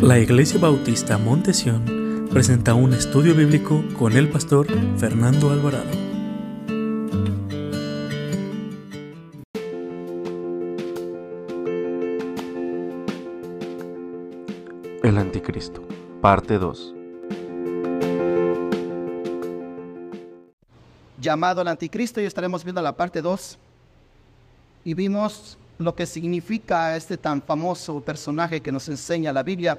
La Iglesia Bautista Montesión presenta un estudio bíblico con el pastor Fernando Alvarado. El Anticristo, parte 2. Llamado el Anticristo y estaremos viendo la parte 2. Y vimos lo que significa este tan famoso personaje que nos enseña la Biblia.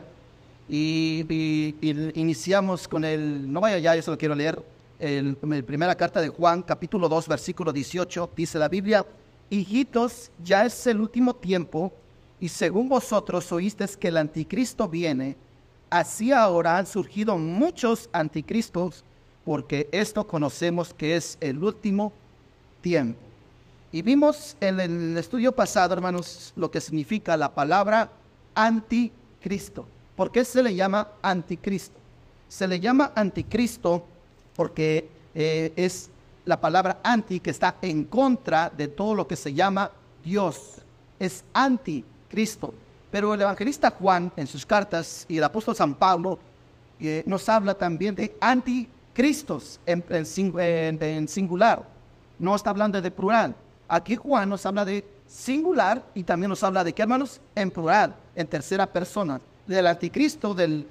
Y, iniciamos con el, no vaya ya, yo solo quiero leer, el, la primera carta de Juan, capítulo 2, versículo 18, dice la Biblia, hijitos, ya es el último tiempo, y según vosotros oísteis que el anticristo viene, así ahora han surgido muchos anticristos, porque esto conocemos que es el último tiempo. Y vimos en el estudio pasado, hermanos, lo que significa la palabra anticristo. ¿Por qué se le llama anticristo? Se le llama anticristo porque eh, es la palabra anti que está en contra de todo lo que se llama Dios. Es anticristo. Pero el evangelista Juan en sus cartas y el apóstol San Pablo eh, nos habla también de anticristos en, en singular. No está hablando de plural. Aquí Juan nos habla de singular y también nos habla de qué, hermanos, en plural, en tercera persona, del anticristo, del,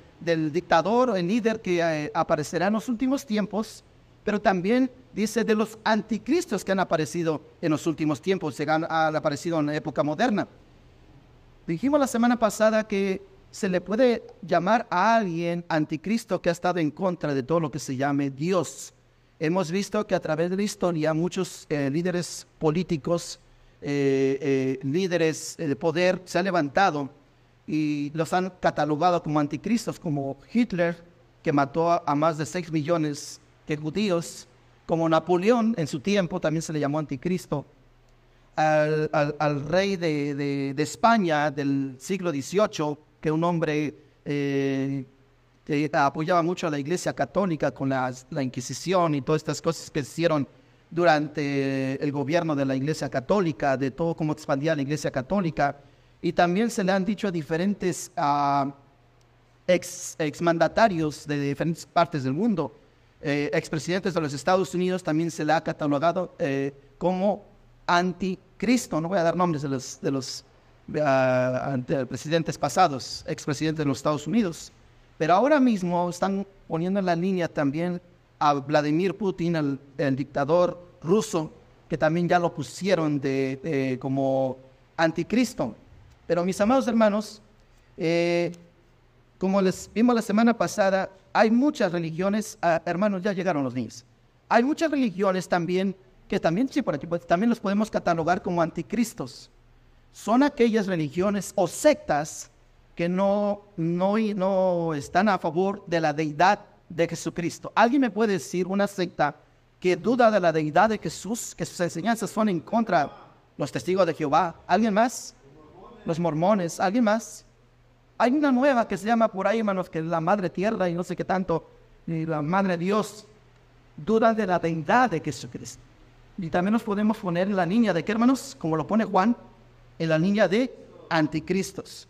dictador, el líder que eh, aparecerá en los últimos tiempos, pero también dice de los anticristos que han aparecido en los últimos tiempos, que han, han aparecido en la época moderna. Dijimos la semana pasada que se le puede llamar a alguien anticristo que ha estado en contra de todo lo que se llame Dios. Hemos visto que a través de la historia muchos eh, líderes políticos, eh, eh, líderes de poder se han levantado y los han catalogado como anticristos, como Hitler, que mató a, más de 6 millones de judíos, como Napoleón en su tiempo también se le llamó anticristo, al, rey de, España del siglo XVIII, que un hombre que apoyaba mucho a la Iglesia Católica con la, Inquisición y todas estas cosas que se hicieron durante el gobierno de la Iglesia Católica, de todo cómo expandía la Iglesia Católica. Y también se le han dicho a diferentes uh, ex, exmandatarios de diferentes partes del mundo, eh, expresidentes de los Estados Unidos, también se le ha catalogado eh, como anticristo. No voy a dar nombres de los, de los ah, presidentes pasados, expresidentes de los Estados Unidos. Pero ahora mismo están poniendo en la línea también a Vladimir Putin, el, dictador ruso, que también ya lo pusieron de, como anticristo. Pero mis amados hermanos, eh, como les vimos la semana pasada, hay muchas religiones, ah, hermanos, ya llegaron los niños. Hay muchas religiones también que también, sí, por aquí, pues, también los podemos catalogar como anticristos. Son aquellas religiones o sectas que no, no, no están a favor de la deidad de Jesucristo. ¿Alguien me puede decir una secta que duda de la deidad de Jesús, que sus enseñanzas son en contra los testigos de Jehová? ¿Alguien más? Los mormones. ¿Alguien más? Hay una nueva que se llama por ahí, hermanos, que es la Madre Tierra y no sé qué tanto, y la Madre Dios. Duda de la deidad de Jesucristo. Y también nos podemos poner en la niña de qué, hermanos, como lo pone Juan, en la niña de anticristos.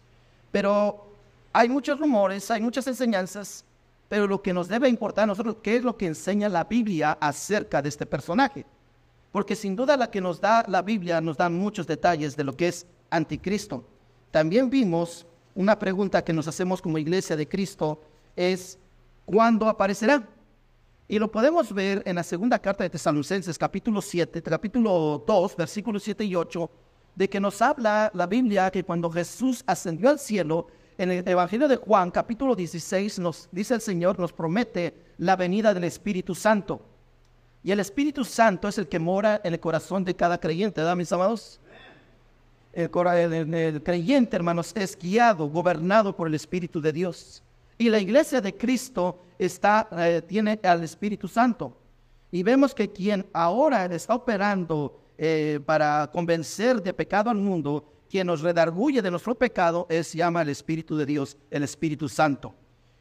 Pero hay muchos rumores, hay muchas enseñanzas, pero lo que nos debe importar a nosotros, ¿qué es lo que enseña la Biblia acerca de este personaje? Porque sin duda la que nos da la Biblia nos da muchos detalles de lo que es anticristo. También vimos una pregunta que nos hacemos como iglesia de Cristo, es ¿cuándo aparecerá? Y lo podemos ver en la segunda carta de Tesalonicenses, capítulo 7, capítulo 2, versículos 7 y 8, de que nos habla la Biblia que cuando Jesús ascendió al cielo, en el Evangelio de Juan, capítulo 16, nos dice el Señor, nos promete la venida del Espíritu Santo. Y el Espíritu Santo es el que mora en el corazón de cada creyente, ¿verdad, mis amados? El, el, creyente, hermanos, es guiado, gobernado por el Espíritu de Dios. Y la iglesia de Cristo está, eh, tiene al Espíritu Santo. Y vemos que quien ahora está operando eh, para convencer de pecado al mundo, quien nos redarguye de nuestro pecado es llama el Espíritu de Dios, el Espíritu Santo.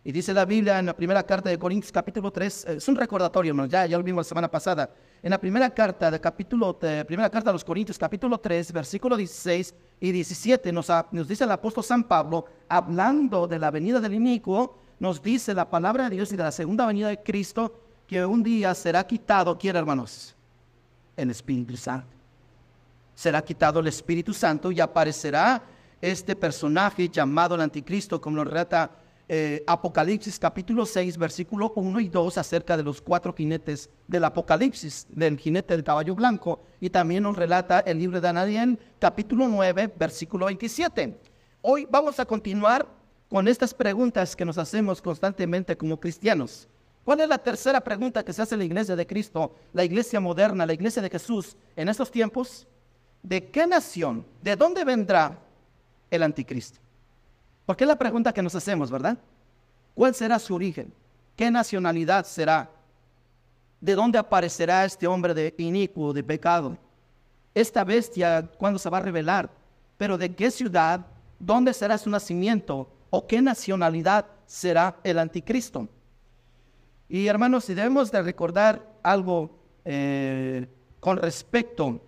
Y dice la Biblia en la primera carta de Corintios capítulo 3, es un recordatorio, ya, lo vimos la semana pasada, en la primera carta, de capítulo, primera carta a los Corintios, capítulo 3, versículo 16 y 17, nos, nos dice el apóstol San Pablo, hablando de la venida del inicuo, nos dice la palabra de Dios y de la segunda venida de Cristo, que un día será quitado, ¿quién hermanos? El Espíritu Santo. Será quitado el Espíritu Santo y aparecerá este personaje llamado el Anticristo, como lo relata eh, Apocalipsis capítulo 6, versículo 1 y 2 acerca de los cuatro jinetes del Apocalipsis, del jinete del caballo blanco. Y también nos relata el libro de Daniel capítulo 9, versículo 27. Hoy vamos a continuar con estas preguntas que nos hacemos constantemente como cristianos. ¿Cuál es la tercera pregunta que se hace la iglesia de Cristo, la iglesia moderna, la iglesia de Jesús en estos tiempos? ¿De qué nación, de dónde vendrá el anticristo? Porque es la pregunta que nos hacemos, ¿verdad? ¿Cuál será su origen? ¿Qué nacionalidad será? ¿De dónde aparecerá este hombre de inicuo, de pecado? Esta bestia, ¿cuándo se va a revelar? ¿Pero de qué ciudad? ¿Dónde será su nacimiento? ¿O qué nacionalidad será el anticristo? Y hermanos, si debemos de recordar algo eh, con respecto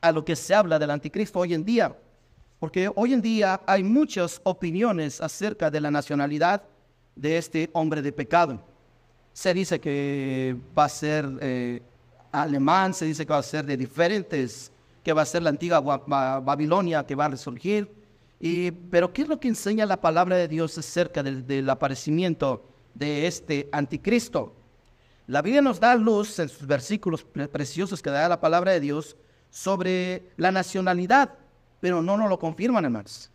a lo que se habla del anticristo hoy en día, porque hoy en día hay muchas opiniones acerca de la nacionalidad de este hombre de pecado. Se dice que va a ser eh, alemán, se dice que va a ser de diferentes, que va a ser la antigua Babilonia que va a resurgir. Y, pero ¿qué es lo que enseña la palabra de Dios acerca del, del aparecimiento de este anticristo? La Biblia nos da luz en sus versículos preciosos que da la palabra de Dios sobre la nacionalidad pero no nos lo confirman, hermanos.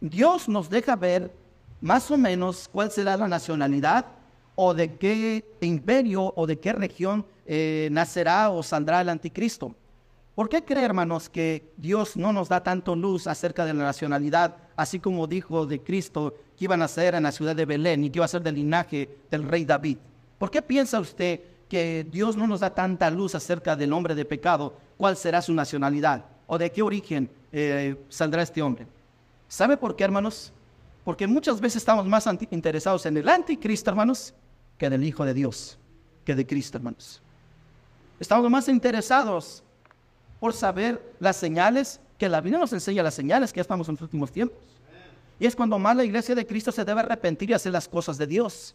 Dios nos deja ver más o menos cuál será la nacionalidad o de qué imperio o de qué región eh, nacerá o saldrá el anticristo. ¿Por qué cree, hermanos, que Dios no nos da tanto luz acerca de la nacionalidad, así como dijo de Cristo que iba a nacer en la ciudad de Belén y que iba a ser del linaje del rey David? ¿Por qué piensa usted que Dios no nos da tanta luz acerca del hombre de pecado? ¿Cuál será su nacionalidad? ¿O de qué origen eh, saldrá este hombre. ¿Sabe por qué, hermanos? Porque muchas veces estamos más interesados en el anticristo, hermanos, que en el Hijo de Dios, que de Cristo, hermanos. Estamos más interesados por saber las señales, que la Biblia nos enseña las señales que estamos en los últimos tiempos. Y es cuando más la iglesia de Cristo se debe arrepentir y hacer las cosas de Dios.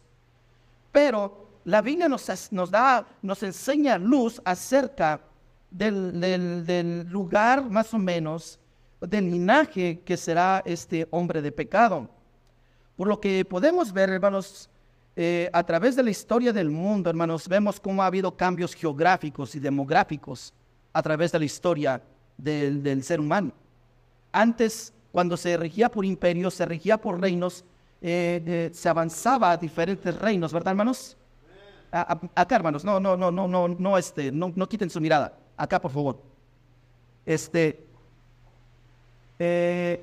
Pero la Biblia nos, da, nos enseña luz acerca del, del lugar más o menos del linaje que será este hombre de pecado. Por lo que podemos ver, hermanos, eh, a través de la historia del mundo, hermanos, vemos cómo ha habido cambios geográficos y demográficos a través de la historia del, ser humano. Antes, cuando se regía por imperios, se regía por reinos, eh, se avanzaba a diferentes reinos, ¿verdad, hermanos? acá, hermanos, no, no, no, no, no, no, este, no, quiten su mirada. Acá, por favor. Este, eh,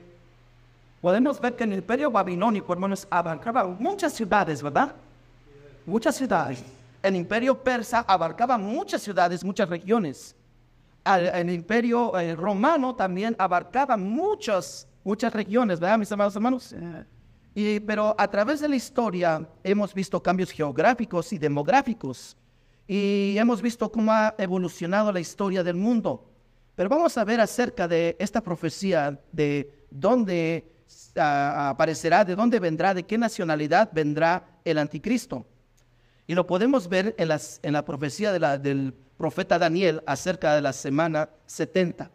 podemos ver que en el imperio babilónico, hermanos, abarcaba muchas ciudades, ¿verdad? Muchas ciudades. El imperio persa abarcaba muchas ciudades, muchas regiones. El, imperio eh, romano también abarcaba muchas, muchas regiones, ¿verdad, mis amados hermanos? Y, pero a través de la historia hemos visto cambios geográficos y demográficos. Y hemos visto cómo ha evolucionado la historia del mundo. Pero vamos a ver acerca de esta profecía de dónde ah, aparecerá, de dónde vendrá, de qué nacionalidad vendrá el anticristo. Y lo podemos ver en, las, en la profecía del profeta Daniel acerca de la semana 70.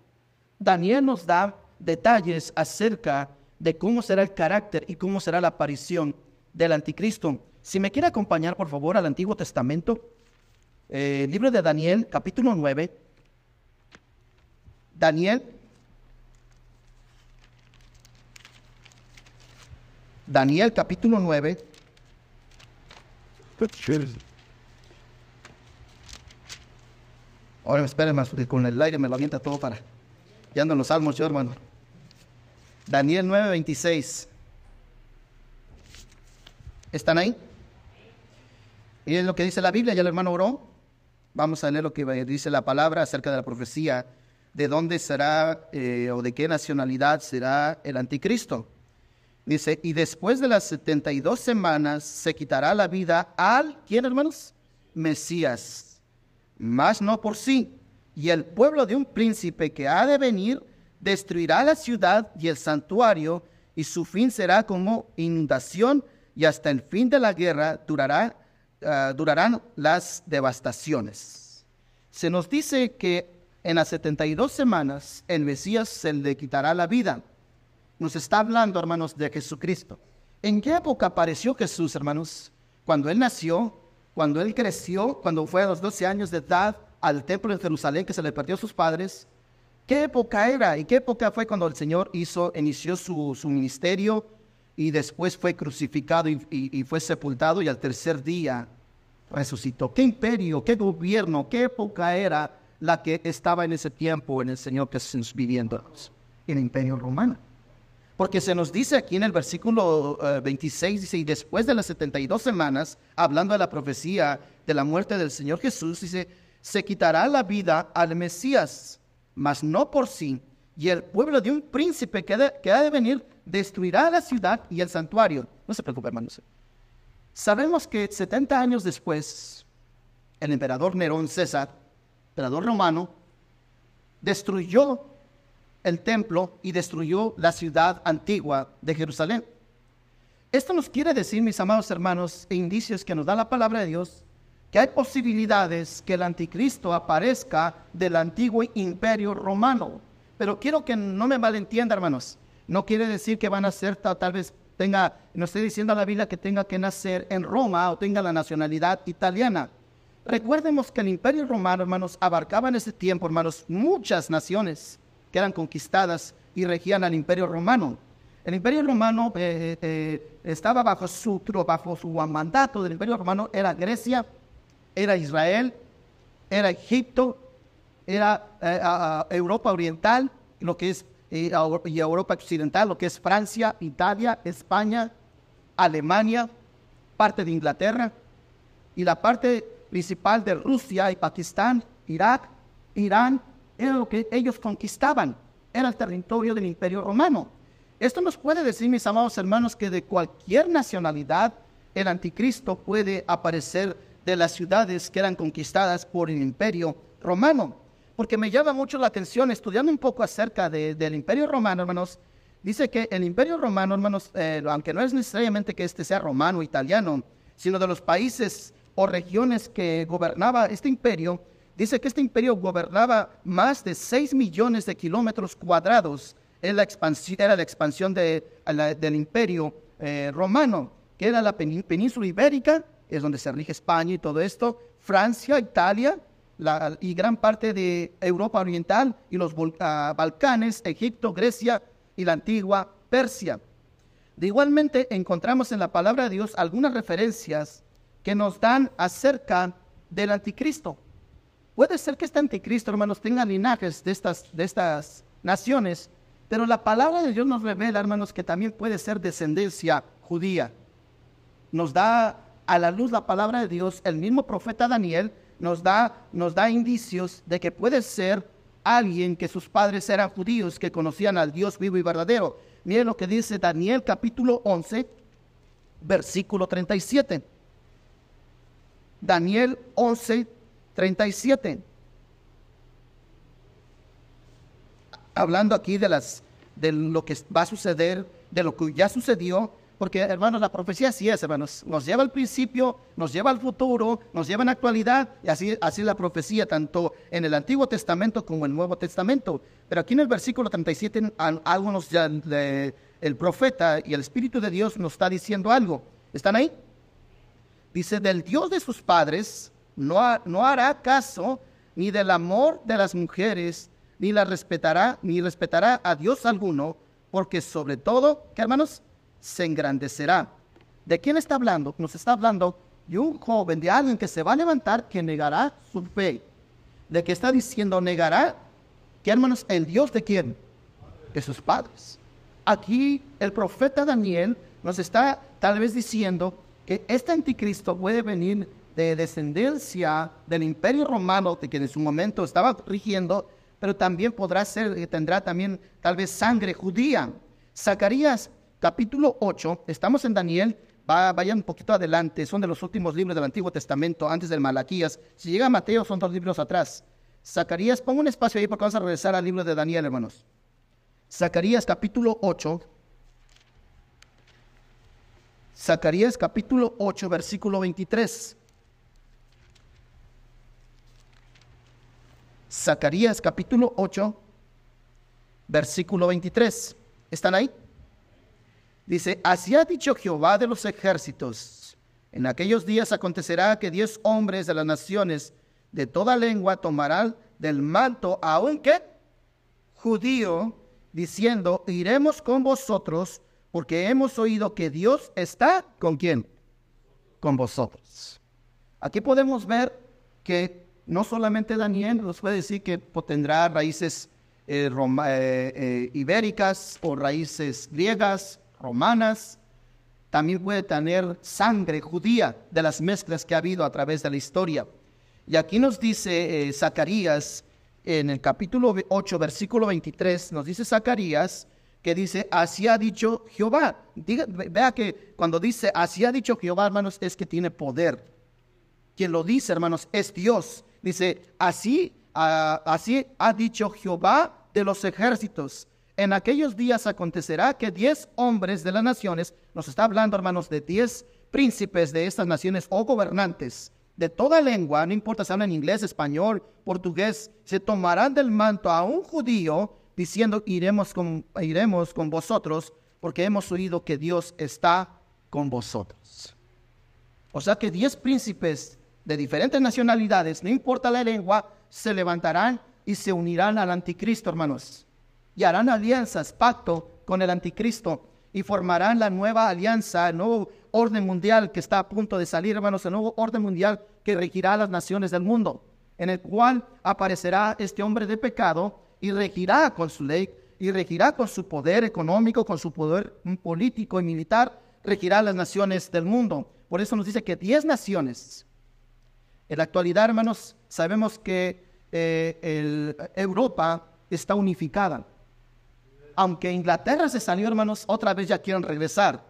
Daniel nos da detalles acerca de cómo será el carácter y cómo será la aparición del anticristo. Si me quiere acompañar, por favor, al Antiguo Testamento, eh, libro de Daniel, capítulo 9, Daniel. Daniel capítulo 9. Ahora porque con el aire me lo avienta todo para. Ya ando en los salmos yo, hermano. Daniel 9, 26. ¿Están ahí? Y es lo que dice la Biblia, ya el hermano oró. Vamos a leer lo que dice la palabra acerca de la profecía de dónde será eh, o de qué nacionalidad será el anticristo. Dice, y después de las 72 semanas se quitará la vida al, ¿quién hermanos? Mesías. mas no por sí. Y el pueblo de un príncipe que ha de venir destruirá la ciudad y el santuario, y su fin será como inundación, y hasta el fin de la guerra durará, ah, durarán las devastaciones. Se nos dice que en las 72 semanas el Mesías se le quitará la vida. Nos está hablando, hermanos, de Jesucristo. ¿En qué época apareció Jesús, hermanos? Cuando Él nació, cuando Él creció, cuando fue a los 12 años de edad al templo de Jerusalén que se le perdió a sus padres. ¿Qué época era? ¿Y qué época fue cuando el Señor hizo, inició su, su ministerio y después fue crucificado y, fue sepultado y al tercer día resucitó? ¿Qué imperio, qué gobierno, qué época era la que estaba en ese tiempo en el Señor que estamos viviendo? El imperio romano. Porque se nos dice aquí en el versículo uh, 26, dice, y después de las 72 semanas, hablando de la profecía de la muerte del Señor Jesús, dice, se quitará la vida al Mesías, mas no por sí, y el pueblo de un príncipe que, ha de venir destruirá la ciudad y el santuario. No se preocupe, hermanos. Sabemos que 70 años después, el emperador Nerón César, emperador romano, destruyó el templo y destruyó la ciudad antigua de Jerusalén. Esto nos quiere decir, mis amados hermanos, e indicios que nos da la palabra de Dios, que hay posibilidades que el anticristo aparezca del antiguo imperio romano. Pero quiero que no me malentienda, hermanos. No quiere decir que van a ser tal, vez tenga, no estoy diciendo a la Biblia que tenga que nacer en Roma o tenga la nacionalidad italiana. Recuerdemos que el imperio romano, hermanos, abarcaba en ese tiempo, hermanos, muchas naciones que eran conquistadas y regían al imperio romano. El imperio romano eh, eh, estaba bajo su, bajo su mandato del imperio romano, era Grecia, era Israel, era Egipto, era eh, Europa Oriental, lo que es y Europa Occidental, lo que es Francia, Italia, España, Alemania, parte de Inglaterra y la parte principal de Rusia y Pakistán, Irak, Irán, era lo que ellos conquistaban, era el territorio del imperio romano. Esto nos puede decir, mis amados hermanos, que de cualquier nacionalidad el anticristo puede aparecer de las ciudades que eran conquistadas por el imperio romano. Porque me llama mucho la atención, estudiando un poco acerca de, del imperio romano, hermanos, dice que el imperio romano, hermanos, eh, aunque no es necesariamente que este sea romano italiano, sino de los países o regiones que gobernaba este imperio, dice que este imperio gobernaba más de 6 millones de kilómetros cuadrados. Era la expansión, era la expansión de, del imperio eh, romano, que era la península ibérica, es donde se rige España y todo esto, Francia, Italia y gran parte de Europa Oriental y los uh, Balcanes, Egipto, Grecia y la antigua Persia. De igualmente encontramos en la palabra de Dios algunas referencias que nos dan acerca del anticristo. Puede ser que este anticristo, hermanos, tenga linajes de estas, de estas naciones, pero la palabra de Dios nos revela, hermanos, que también puede ser descendencia judía. Nos da a la luz la palabra de Dios, el mismo profeta Daniel nos da, nos da indicios de que puede ser alguien que sus padres eran judíos, que conocían al Dios vivo y verdadero. Miren lo que dice Daniel capítulo 11, versículo 37. Daniel 11, 37. Hablando aquí de, las, de lo que va a suceder, de lo que ya sucedió, porque hermanos, la profecía así es, hermanos, nos lleva al principio, nos lleva al futuro, nos lleva en la actualidad, y así, así la profecía, tanto en el Antiguo Testamento como en el Nuevo Testamento. Pero aquí en el versículo 37, algo nos, el profeta y el Espíritu de Dios nos está diciendo algo. ¿Están ahí? Dice, del Dios de sus padres no, no hará caso ni del amor de las mujeres, ni la respetará, ni respetará a Dios alguno, porque sobre todo, ¿qué hermanos? Se engrandecerá. ¿De quién está hablando? Nos está hablando de un joven, de alguien que se va a levantar, que negará su fe. ¿De qué está diciendo negará? ¿Qué hermanos? ¿El Dios de quién? De sus padres. Aquí el profeta Daniel nos está tal vez diciendo que este anticristo puede venir de descendencia del imperio romano, de que en su momento estaba rigiendo, pero también podrá ser, tendrá también tal vez sangre judía. Zacarías capítulo 8, estamos en Daniel, vayan un poquito adelante, son de los últimos libros del Antiguo Testamento, antes del Malaquías. Si llega a Mateo, son dos libros atrás. Zacarías, pongo un espacio ahí porque vamos a regresar al libro de Daniel, hermanos. Zacarías capítulo 8. Zacarías capítulo 8, versículo 23. Zacarías capítulo 8, versículo 23. ¿Están ahí? Dice, así ha dicho Jehová de los ejércitos. En aquellos días acontecerá que diez hombres de las naciones de toda lengua tomarán del manto a un que judío, diciendo, iremos con vosotros, porque hemos oído que Dios está con quién? Con vosotros. Aquí podemos ver que no solamente Daniel nos puede decir que tendrá raíces eh, eh, eh, ibéricas o raíces griegas, romanas, también puede tener sangre judía de las mezclas que ha habido a través de la historia. Y aquí nos dice Zacarías, en el capítulo 8, versículo 23, nos dice Zacarías que dice, así ha dicho Jehová. vea que cuando dice, así ha dicho Jehová, hermanos, es que tiene poder. Quien lo dice, hermanos, es Dios. Dice, así, ah, así ha dicho Jehová de los ejércitos. En aquellos días acontecerá que diez hombres de las naciones, nos está hablando hermanos de diez príncipes de estas naciones o gobernantes, de toda lengua, no importa si hablan inglés, español, portugués, se tomarán del manto a un judío diciendo iremos con, iremos con vosotros porque hemos oído que Dios está con vosotros. O sea que diez príncipes de diferentes nacionalidades, no importa la lengua, se levantarán y se unirán al anticristo, hermanos. Y harán alianzas, pacto con el anticristo y formarán la nueva alianza, el nuevo orden mundial que está a punto de salir, hermanos, el nuevo orden mundial que regirá a las naciones del mundo, en el cual aparecerá este hombre de pecado y regirá con su ley y regirá con su poder económico, con su poder político y militar, regirá las naciones del mundo. Por eso nos dice que diez naciones en la actualidad, hermanos, sabemos que eh, Europa está unificada. Aunque Inglaterra se salió, hermanos, otra vez ya quieren regresar,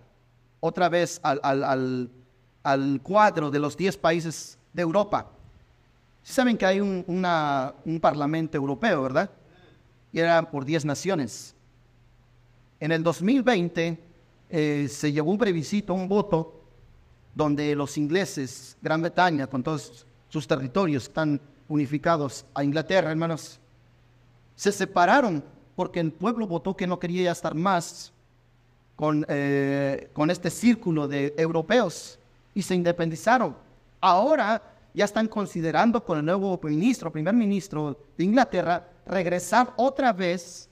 otra vez al, cuadro de los 10 países de Europa. Saben que hay un, parlamento europeo, ¿verdad? Y era por 10 naciones. En el 2020 eh, se llevó un plebiscito, un voto, donde los ingleses, Gran Bretaña, con todos sus territorios están unificados a Inglaterra, hermanos, se separaron porque el pueblo votó que no quería estar más con, eh, con este círculo de europeos y se independizaron. Ahora ya están considerando con el nuevo ministro, primer ministro de Inglaterra, regresar otra vez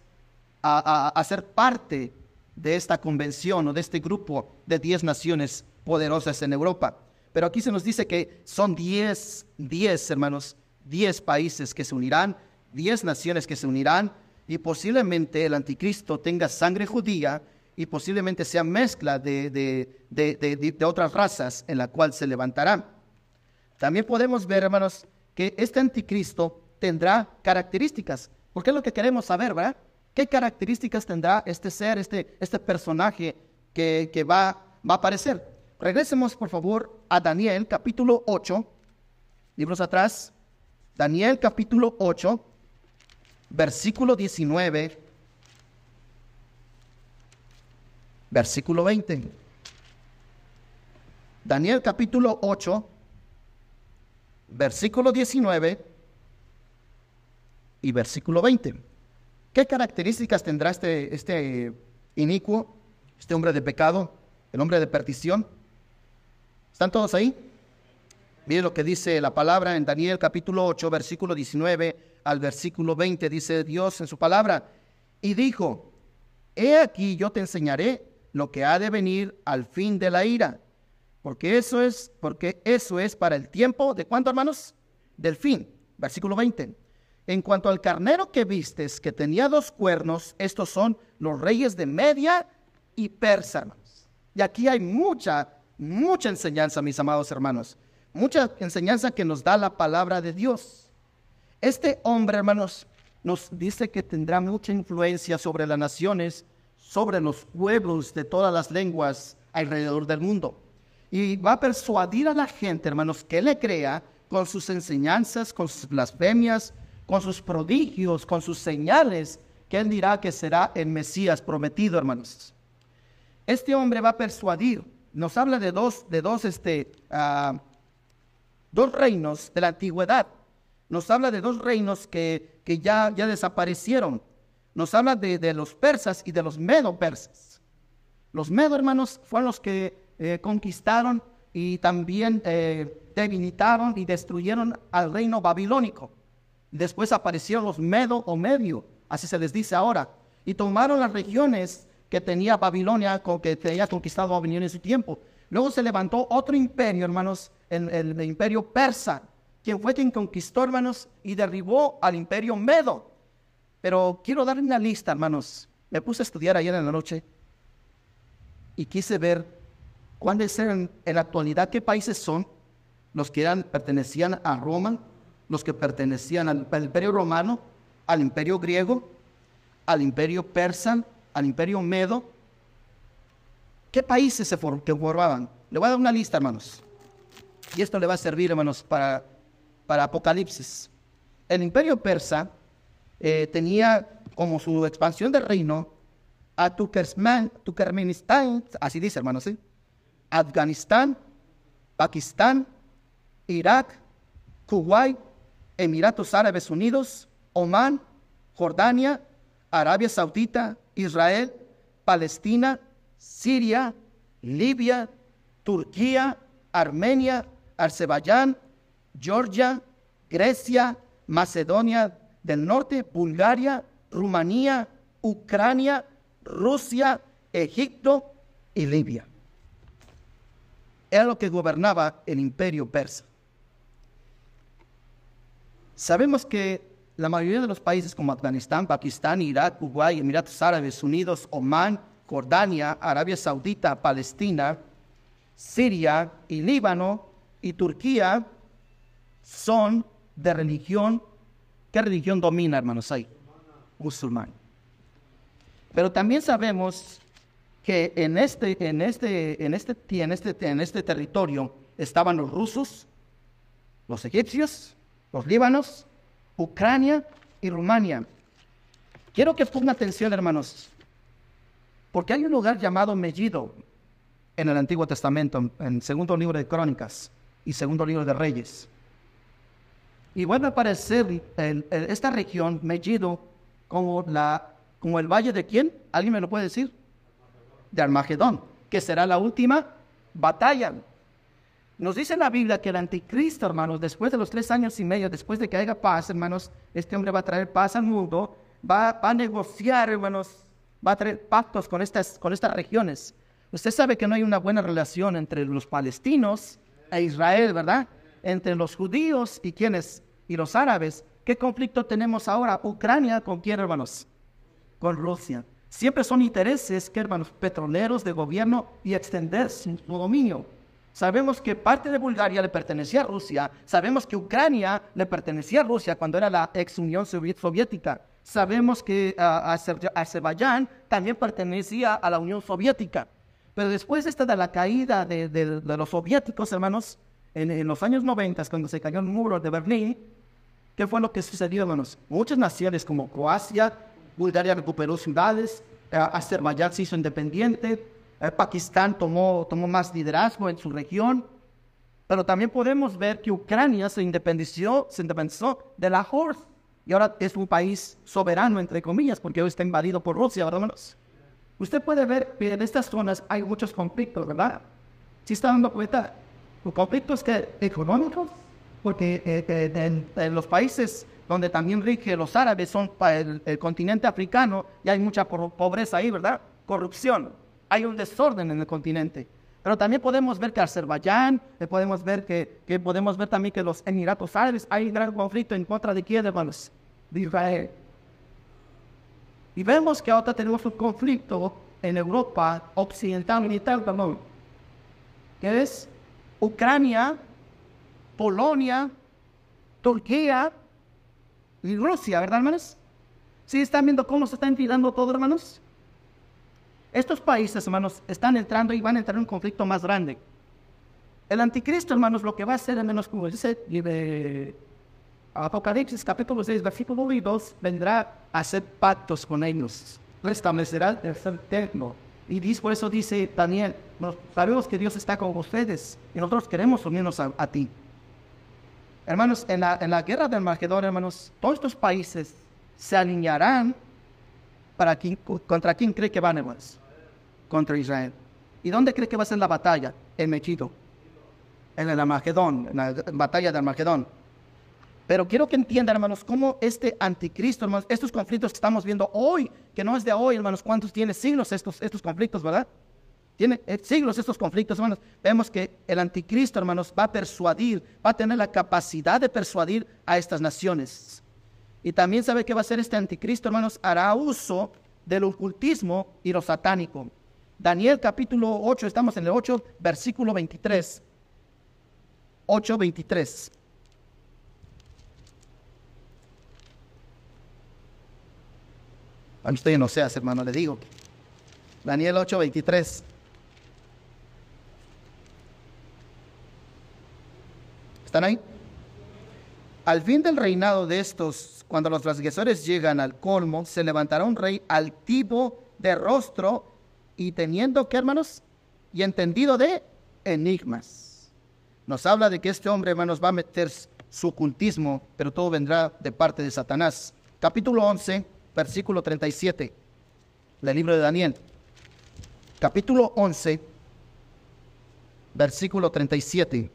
a, a ser parte de esta convención o de este grupo de 10 naciones poderosas en Europa. Pero aquí se nos dice que son 10, 10 hermanos, 10 países que se unirán, 10 naciones que se unirán y posiblemente el anticristo tenga sangre judía y posiblemente sea mezcla de, de, otras razas en la cual se levantará. También podemos ver, hermanos, que este anticristo tendrá características, porque es lo que queremos saber, ¿verdad? ¿Qué características tendrá este ser, este, este personaje que, que va, va a aparecer? Regresemos, por favor, a Daniel capítulo 8, libros atrás. Daniel capítulo 8, versículo 19, versículo 20. Daniel capítulo 8, versículo 19 y versículo 20. ¿Qué características tendrá este, este inicuo, este hombre de pecado, el hombre de perdición? ¿Están todos ahí? Miren lo que dice la palabra en Daniel capítulo 8, versículo 19 al versículo 20. Dice Dios en su palabra. Y dijo, he aquí yo te enseñaré lo que ha de venir al fin de la ira. Porque eso es, porque eso es para el tiempo de cuánto, hermanos? Del fin. Versículo 20. En cuanto al carnero que vistes, que tenía dos cuernos, estos son los reyes de Media y Persa, hermanos. Y aquí hay mucha mucha enseñanza, mis amados hermanos. Mucha enseñanza que nos da la palabra de Dios. Este hombre, hermanos, nos dice que tendrá mucha influencia sobre las naciones, sobre los pueblos de todas las lenguas alrededor del mundo. y va a persuadir a la gente, hermanos, que le crea con sus enseñanzas, con sus blasfemias, con sus prodigios, con sus señales, que él dirá que será el Mesías prometido, hermanos. Este hombre va a persuadir, nos habla de dos, de dos, este, ah, dos reinos de la antigüedad. Nos habla de dos reinos que, que ya, ya desaparecieron. Nos habla de, de los persas y de los medo-persas. Los medo, hermanos, fueron los que eh, conquistaron y también eh, debilitaron y destruyeron al reino babilónico. Después aparecieron los medo o medio, así se les dice ahora, y tomaron las regiones que tenía Babilonia, que tenía conquistado Babilonia en su tiempo. Luego se levantó otro imperio, hermanos, el, el, imperio persa, quien fue quien conquistó, hermanos, y derribó al imperio medo. Pero quiero darle una lista, hermanos. Me puse a estudiar ayer en la noche y quise ver cuáles eran en la actualidad, qué países son los que eran, pertenecían a Roma, los que pertenecían al, al imperio romano, al imperio griego, al imperio persa, al imperio medo. ¿Qué países se formaban? Le voy a dar una lista, hermanos. Y esto le va a servir, hermanos, para, para Apocalipsis. El imperio persa eh, tenía como su expansión de reino a Turkmenistán, así dice, hermanos, ¿sí? Afganistán, Pakistán, Irak, Kuwait, Emiratos Árabes Unidos, Omán, Jordania, Arabia Saudita, Israel, Palestina, Siria, Libia, Turquía, Armenia, Azerbaiyán, Georgia, Grecia, Macedonia del Norte, Bulgaria, Rumanía, Ucrania, Rusia, Egipto y Libia. Era lo que gobernaba el imperio persa. Sabemos que la mayoría de los países como Afganistán, Pakistán, Irak, Uruguay, Emiratos Árabes Unidos, Omán, Jordania, Arabia Saudita, Palestina, Siria y Líbano y Turquía son de religión. ¿Qué religión domina, hermanos, ahí? Musulmán. Pero también sabemos que en este, en este, en este, en este, en este territorio estaban los rusos, los egipcios, los líbanos, Ucrania y Rumania. Quiero que pongan atención, hermanos, porque hay un lugar llamado Mellido en el Antiguo Testamento, en segundo libro de Crónicas y segundo libro de Reyes. Y vuelve a aparecer esta región, Mellido, como, la, como el valle de quién? ¿Alguien me lo puede decir? De Armagedón, que será la última batalla. Nos dice la Biblia que el anticristo, hermanos, después de los tres años y medio, después de que haya paz, hermanos, este hombre va a traer paz al mundo, va, va a negociar, hermanos, va a traer pactos con estas, con estas regiones. Usted sabe que no hay una buena relación entre los palestinos e Israel, ¿verdad? Entre los judíos y quienes, y los árabes. ¿Qué conflicto tenemos ahora? Ucrania, ¿con quién, hermanos? Con Rusia. Siempre son intereses, ¿qué, hermanos? Petroleros de gobierno y extender su dominio. Sabemos que parte de Bulgaria le pertenecía a Rusia. Sabemos que Ucrania le pertenecía a Rusia cuando era la ex Unión Soviética. Sabemos que uh, Azerbaiyán también pertenecía a la Unión Soviética. Pero después esta de la caída de, de, de los soviéticos, hermanos, en, en, los años 90, cuando se cayó el muro de Berlín, ¿qué fue lo que sucedió, hermanos? Muchas naciones como Croacia, Bulgaria recuperó ciudades, uh, Azerbaiyán se hizo independiente, eh, Pakistán tomó, tomó más liderazgo en su región, pero también podemos ver que Ucrania se independizó, se independizó de la Lahore y ahora es un país soberano, entre comillas, porque hoy está invadido por Rusia, ¿verdad, hermanos? Usted puede ver que en estas zonas hay muchos conflictos, ¿verdad? ¿Sí está dando cuenta? Conflictos que, económicos, porque eh, eh, en, los países donde también rige los árabes son el, continente africano y hay mucha pobreza ahí, ¿verdad? Corrupción hay un desorden en el continente. Pero también podemos ver que Azerbaiyán, eh, podemos ver que, que, podemos ver también que los Emiratos Árabes hay un gran conflicto en contra de quién, hermanos, de Israel. Y vemos que ahora tenemos un conflicto en Europa occidental militar también, que es Ucrania, Polonia, Turquía y Rusia, ¿verdad, hermanos? ¿Sí están viendo cómo se está enfilando todo, hermanos? Estos países, hermanos, están entrando y van a entrar en un conflicto más grande. El anticristo, hermanos, lo que va a hacer, hermanos, como dice Apocalipsis capítulo 6, versículo 1 y 2, vendrá a hacer pactos con ellos, restablecerá el tercer templo. Y por eso dice Daniel, sabemos que Dios está con ustedes y nosotros queremos unirnos a, ti. Hermanos, en la, en la guerra del Magedón, hermanos, todos estos países se alinearán para quien, contra quién cree que van, hermanos. Contra Israel. ¿Y dónde cree que va a ser la batalla? En Mechito. En el Armagedón, en la batalla de Armagedón. Pero quiero que entiendan, hermanos, cómo este anticristo, hermanos, estos conflictos que estamos viendo hoy, que no es de hoy, hermanos, cuántos tiene siglos estos, estos conflictos, ¿verdad? Tiene eh, siglos estos conflictos, hermanos. Vemos que el anticristo, hermanos, va a persuadir, va a tener la capacidad de persuadir a estas naciones. Y también sabe que va a ser este anticristo, hermanos, hará uso del ocultismo y lo satánico. Daniel capítulo 8, estamos en el 8, versículo 23. 8, 23. Usted no seas, hermano, le digo. Daniel 8, 23. ¿Están ahí? Al fin del reinado de estos, cuando los transgresores llegan al colmo, se levantará un rey altivo de rostro y teniendo, ¿qué hermanos? Y entendido de enigmas. Nos habla de que este hombre, hermanos, va a meter su ocultismo, pero todo vendrá de parte de Satanás. Capítulo 11, versículo 37 del libro de Daniel. Capítulo 11, versículo 37.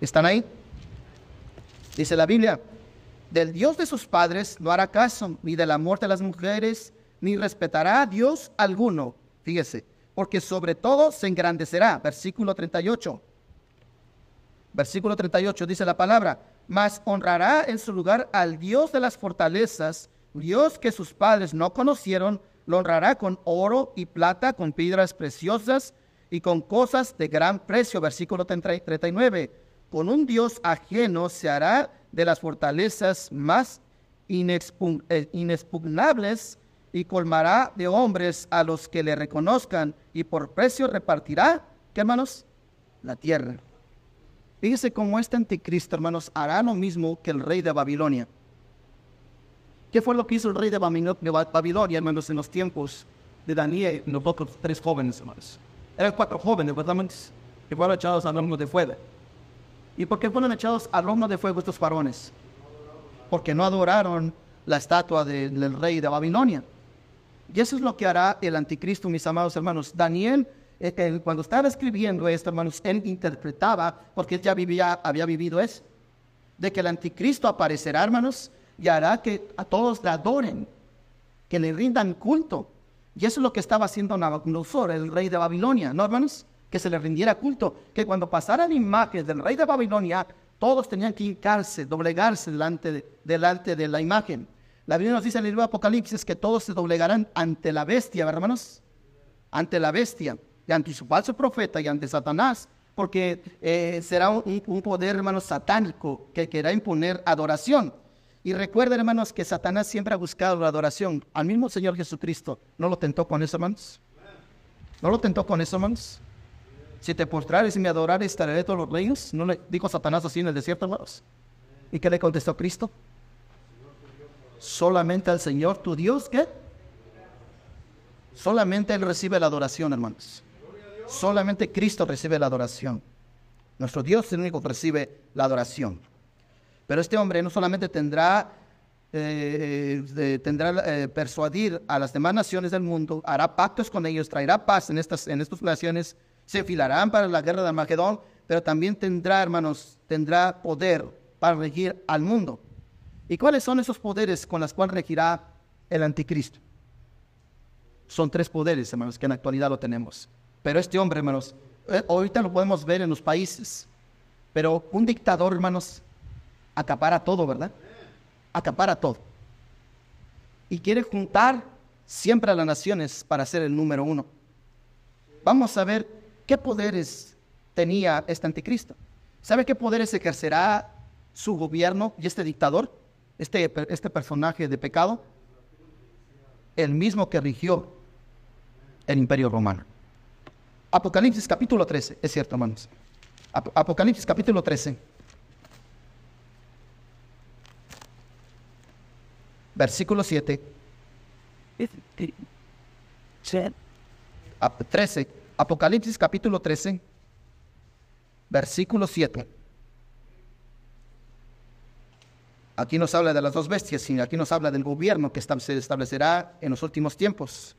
¿Están ahí? Dice la Biblia, del Dios de sus padres no hará caso, ni de la muerte de las mujeres, ni respetará a Dios alguno. Fíjese, porque sobre todo se engrandecerá. Versículo 38. Versículo 38 dice la palabra, mas honrará en su lugar al Dios de las fortalezas, Dios que sus padres no conocieron, lo honrará con oro y plata, con piedras preciosas y con cosas de gran precio. Versículo 39. Con un Dios ajeno se hará de las fortalezas más eh, inexpugnables y colmará de hombres a los que le reconozcan y por precio repartirá, ¿qué? La tierra. Fíjese cómo este anticristo, hermanos, hará lo mismo que el rey de Babilonia. ¿Qué fue lo que hizo el rey de Babilonia, hermanos, en los tiempos de Daniel y los otros tres jóvenes, hermanos? Eran cuatro jóvenes, ¿verdad, Que fueron echados al horno de fuego. ¿Y por qué fueron echados al horno de fuego estos varones? Porque no adoraron la estatua del rey de Babilonia. Y eso es lo que hará el anticristo, mis amados hermanos. Daniel cuando estaba escribiendo esto, hermanos, él interpretaba, porque él ya vivía, había vivido eso, de que el anticristo aparecerá, hermanos, y hará que a todos le adoren, que le rindan culto. Y eso es lo que estaba haciendo Nabucodonosor, el rey de Babilonia, ¿no, hermanos? Que se le rindiera culto, que cuando pasaran imágenes del rey de Babilonia, todos tenían que hincarse, doblegarse delante de, la imagen. La Biblia nos dice en el libro de Apocalipsis que todos se doblegarán ante la bestia, hermanos? Ante la bestia y ante su falso profeta y ante Satanás, porque eh, será un, poder, hermanos, satánico que querrá imponer adoración. Y recuerden, hermanos, que Satanás siempre ha buscado la adoración. Al mismo Señor Jesucristo, ¿no lo tentó con eso, hermanos? ¿No lo tentó con eso, hermanos? Si te postrares y me adorares, estaré todos los reinos. ¿No le dijo Satanás así en el desierto, hermanos? ¿Y qué le contestó Cristo? Solamente al Señor tu Dios, ¿qué? Solamente Él recibe la adoración, hermanos. Solamente Cristo recibe la adoración. Nuestro Dios el único que recibe la adoración. Pero este hombre no solamente tendrá, eh, eh, tendrá eh, persuadir a las demás naciones del mundo, hará pactos con ellos, traerá paz en estas, en naciones, se filarán para la guerra de Armagedón, pero también tendrá, hermanos, tendrá poder para regir al mundo. ¿Y cuáles son esos poderes con los cuales regirá el anticristo? Son tres poderes, hermanos, que en la actualidad lo tenemos. Pero este hombre, hermanos, eh, ahorita lo podemos ver en los países, pero un dictador, hermanos, acapara todo, ¿verdad? Acapara todo. Y quiere juntar siempre a las naciones para ser el número uno. Vamos a ver qué poderes tenía este anticristo. ¿Sabe qué poderes ejercerá su gobierno y este dictador, este, este personaje de pecado? El mismo que rigió el imperio romano Apocalipsis capítulo 13, es cierto, hermanos. Ap- Apocalipsis capítulo 13. Versículo 7. Ap- 13. Apocalipsis capítulo 13. Versículo 7. Aquí nos habla de las dos bestias y aquí nos habla del gobierno que se establecerá en los últimos tiempos.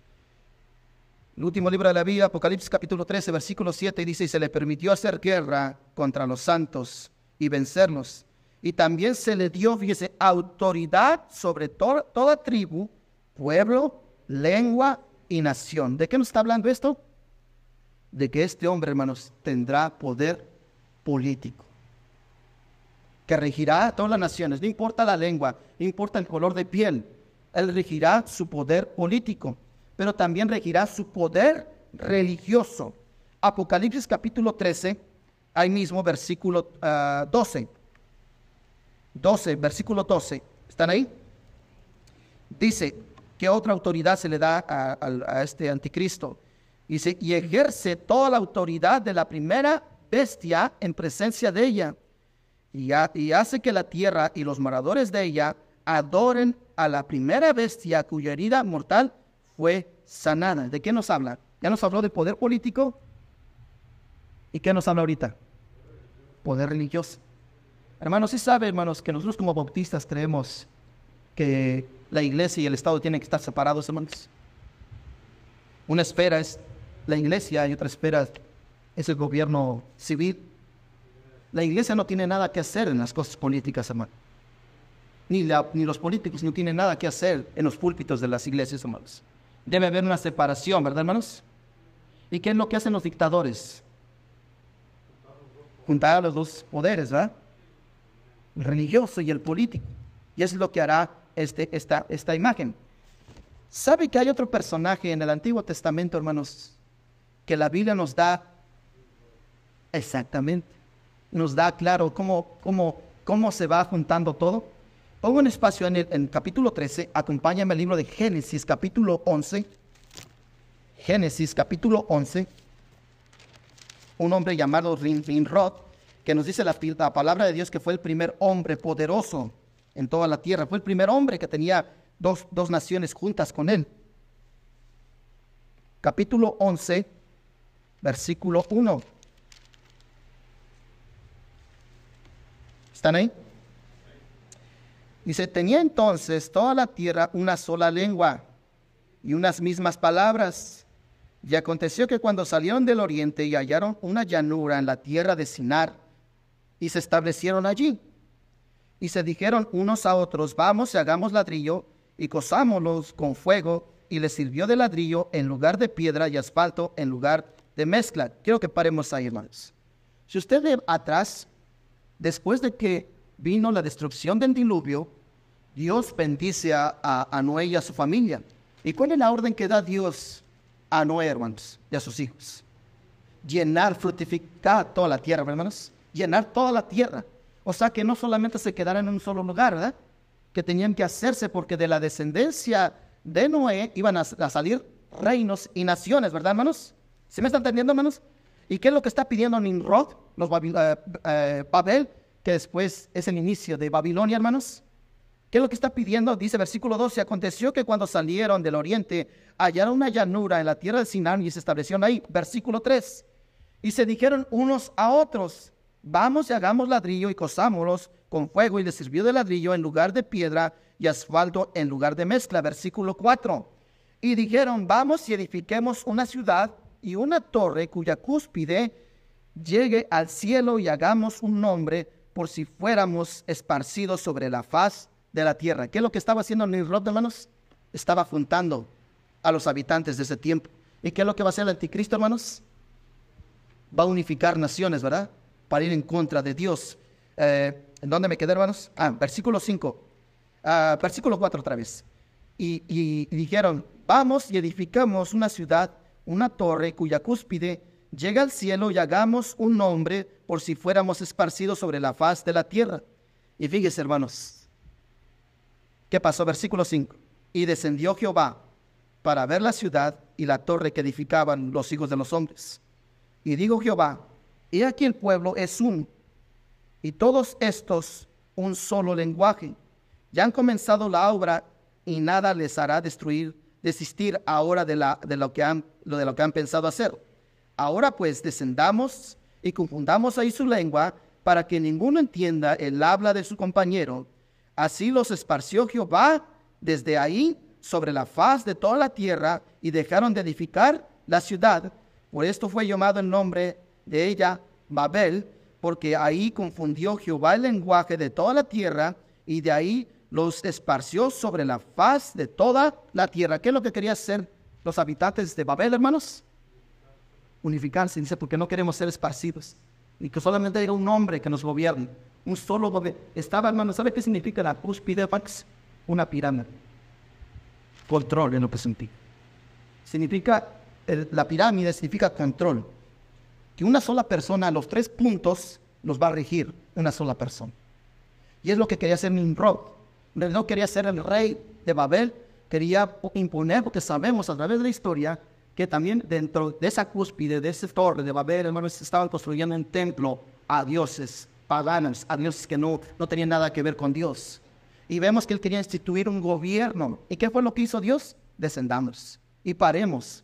El último libro de la Biblia, Apocalipsis capítulo 13, versículo 7, dice, y se le permitió hacer guerra contra los santos y vencerlos. Y también se le dio, fíjese, autoridad sobre to- toda tribu, pueblo, lengua y nación. ¿De qué nos está hablando esto? De que este hombre, hermanos, tendrá poder político que regirá a todas las naciones, no importa la lengua, no importa el color de piel, él regirá su poder político, pero también regirá su poder religioso. Apocalipsis capítulo 13, ahí mismo versículo ah, 12. 12, versículo 12. ¿Están ahí? Dice, ¿qué otra autoridad se le da a, este anticristo? Dice, y ejerce toda la autoridad de la primera bestia en presencia de ella y, y hace que la tierra y los moradores de ella adoren a la primera bestia cuya herida mortal fue sanada. ¿De qué nos habla? Ya nos habló del poder político. ¿Y qué nos habla ahorita? Poder religioso. Hermanos, sí sabe, hermanos, que nosotros como bautistas creemos que la iglesia y el Estado tienen que estar separados, hermanos. Una esfera es la iglesia y otra esfera es el gobierno civil. La iglesia no tiene nada que hacer en las cosas políticas, hermano. Ni, la- ni los políticos no tienen nada que hacer en los púlpitos de las iglesias, hermanos. Debe haber una separación, ¿verdad, hermanos? ¿Y qué es lo que hacen los dictadores? Juntar a los dos poderes, ¿verdad? El religioso y el político. Y eso es lo que hará este, esta, esta imagen. ¿Sabe que hay otro personaje en el Antiguo Testamento, hermanos, que la Biblia nos da exactamente? Nos da claro cómo, cómo, cómo se va juntando todo. Pongo un espacio en el en capítulo 13, acompáñame al libro de Génesis, capítulo 11. Génesis, capítulo 11. Un hombre llamado Rin- Rinrod, que nos dice la, la palabra de Dios que fue el primer hombre poderoso en toda la tierra. Fue el primer hombre que tenía dos, dos naciones juntas con él. Capítulo 11, versículo 1. ¿Están ahí? Dice, tenía entonces toda la tierra una sola lengua y unas mismas palabras. Y aconteció que cuando salieron del oriente y hallaron una llanura en la tierra de Sinar, y se establecieron allí. Y se dijeron unos a otros, vamos y hagamos ladrillo, y cosámoslos con fuego, y les sirvió de ladrillo en lugar de piedra y asfalto en lugar de mezcla. Quiero que paremos ahí, hermanos. Si usted ve atrás, después de que vino la destrucción del diluvio, Dios bendice a, Noé y a su familia. ¿Y cuál es la orden que da Dios a Noé, hermanos, y a sus hijos? Llenar, fructificar toda la tierra, hermanos. Llenar toda la tierra. O sea, que no solamente se quedaran en un solo lugar, ¿verdad? Que tenían que hacerse porque de la descendencia de Noé iban a, salir reinos y naciones, ¿verdad, hermanos? ¿Sí me están entendiendo, hermanos? ¿Y qué es lo que está pidiendo Nimrod, los eh, eh, Babel, que después es el inicio de Babilonia, hermanos? ¿Qué es lo que está pidiendo? Dice versículo 12, aconteció que cuando salieron del oriente hallaron una llanura en la tierra de Sinar y se establecieron ahí. Versículo 3, y se dijeron unos a otros, vamos y hagamos ladrillo y cosámoslos con fuego y les sirvió de ladrillo en lugar de piedra y asfalto en lugar de mezcla. Versículo 4, y dijeron, vamos y edifiquemos una ciudad y una torre cuya cúspide llegue al cielo y hagamos un nombre por si fuéramos esparcidos sobre la faz de la tierra. ¿Qué es lo que estaba haciendo Nimrod, hermanos? Estaba juntando a los habitantes de ese tiempo. ¿Y qué es lo que va a hacer el anticristo, hermanos? Va a unificar naciones, ¿verdad? Para ir en contra de Dios. Eh, ¿En dónde me quedé, hermanos? Ah, versículo 5. Ah, versículo 4 otra vez. Y, y- dijeron, vamos y edificamos una ciudad, una torre cuya cúspide llega al cielo y hagamos un nombre por si fuéramos esparcidos sobre la faz de la tierra. Y fíjese, hermanos, ¿qué pasó? Versículo 5. Y descendió Jehová para ver la ciudad y la torre que edificaban los hijos de los hombres. Y digo Jehová, y aquí el pueblo es un, y todos estos un solo lenguaje. Ya han comenzado la obra y nada les hará destruir, desistir ahora de, la, de, lo, que han, de lo que han pensado hacer. Ahora pues descendamos y confundamos ahí su lengua para que ninguno entienda el habla de su compañero. Así los esparció Jehová desde ahí sobre la faz de toda la tierra y dejaron de edificar la ciudad. Por esto fue llamado el nombre de ella Babel, porque ahí confundió Jehová el lenguaje de toda la tierra y de ahí los esparció sobre la faz de toda la tierra. ¿Qué es lo que querían hacer los habitantes de Babel, hermanos? Unificarse, dice, porque no queremos ser esparcidos y que solamente haya un hombre que nos gobierne, un solo gobierno. Estaba, hermano, ¿sabe qué significa la cúspide, Max? Una pirámide. Control en lo que sentí. Significa, la pirámide significa control. Que una sola persona, los tres puntos, los va a regir, una sola persona. Y es lo que quería hacer Nimrod. No quería ser el rey de Babel, quería imponer, porque sabemos a través de la historia que también dentro de esa cúspide, de esa torre de Babel, hermanos, estaban construyendo un templo a dioses paganos, a dioses que no, no tenían nada que ver con Dios. Y vemos que él quería instituir un gobierno. ¿Y qué fue lo que hizo Dios? Descendamos y paremos.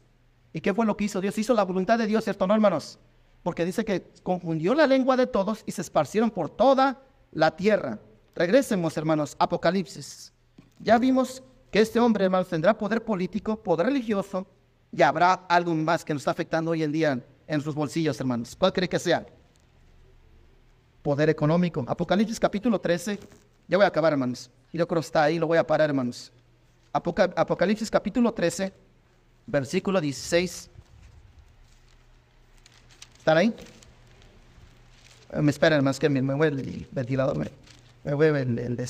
¿Y qué fue lo que hizo Dios? Hizo la voluntad de Dios, ¿cierto no, hermanos? Porque dice que confundió la lengua de todos y se esparcieron por toda la tierra. Regresemos, hermanos, Apocalipsis. Ya vimos que este hombre, hermanos, tendrá poder político, poder religioso, y habrá algo más que nos está afectando hoy en día en sus bolsillos, hermanos. ¿Cuál cree que sea? Poder económico. Apocalipsis capítulo 13. Ya voy a acabar, hermanos. Y yo creo que está ahí, lo voy a parar, hermanos. Apocalipsis capítulo 13, versículo 16. ¿Están ahí? Eh, me esperan, hermanos, que me, me voy el ventilador. Me, me voy el, el,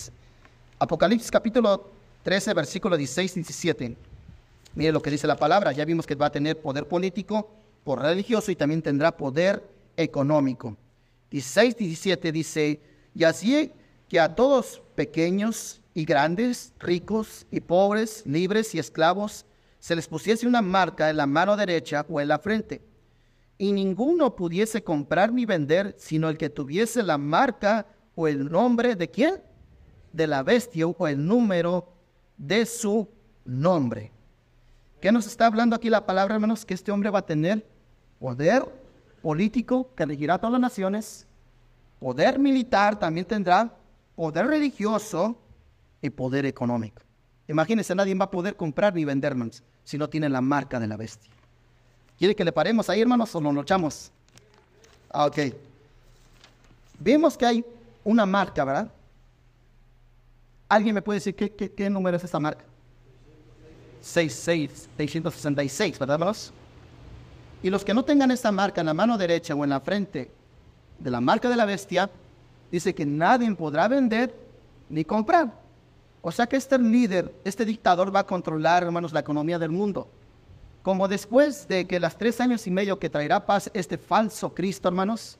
Apocalipsis capítulo 13, versículo 16 y 17. Mire lo que dice la palabra. Ya vimos que va a tener poder político, por religioso y también tendrá poder económico. 16, 17 dice, y así que a todos pequeños y grandes, ricos y pobres, libres y esclavos, se les pusiese una marca en la mano derecha o en la frente, y ninguno pudiese comprar ni vender, sino el que tuviese la marca o el nombre de quién? De la bestia o el número de su nombre. ¿Qué nos está hablando aquí la palabra, hermanos? Que este hombre va a tener poder político que regirá a todas las naciones, poder militar también tendrá, poder religioso y poder económico. Imagínense, nadie va a poder comprar ni vender, hermanos, si no tiene la marca de la bestia. ¿Quiere que le paremos ahí, hermanos, o nos lo echamos? Ah, ok. Vemos que hay una marca, ¿verdad? ¿Alguien me puede decir qué, número es esta marca? 666, ¿verdad, hermanos? Y los que no tengan esta marca en la mano derecha o en la frente de la marca de la bestia, dice que nadie podrá vender ni comprar. O sea que este líder, este dictador va a controlar, hermanos, la economía del mundo. Como después de que las tres años y medio que traerá paz este falso Cristo, hermanos,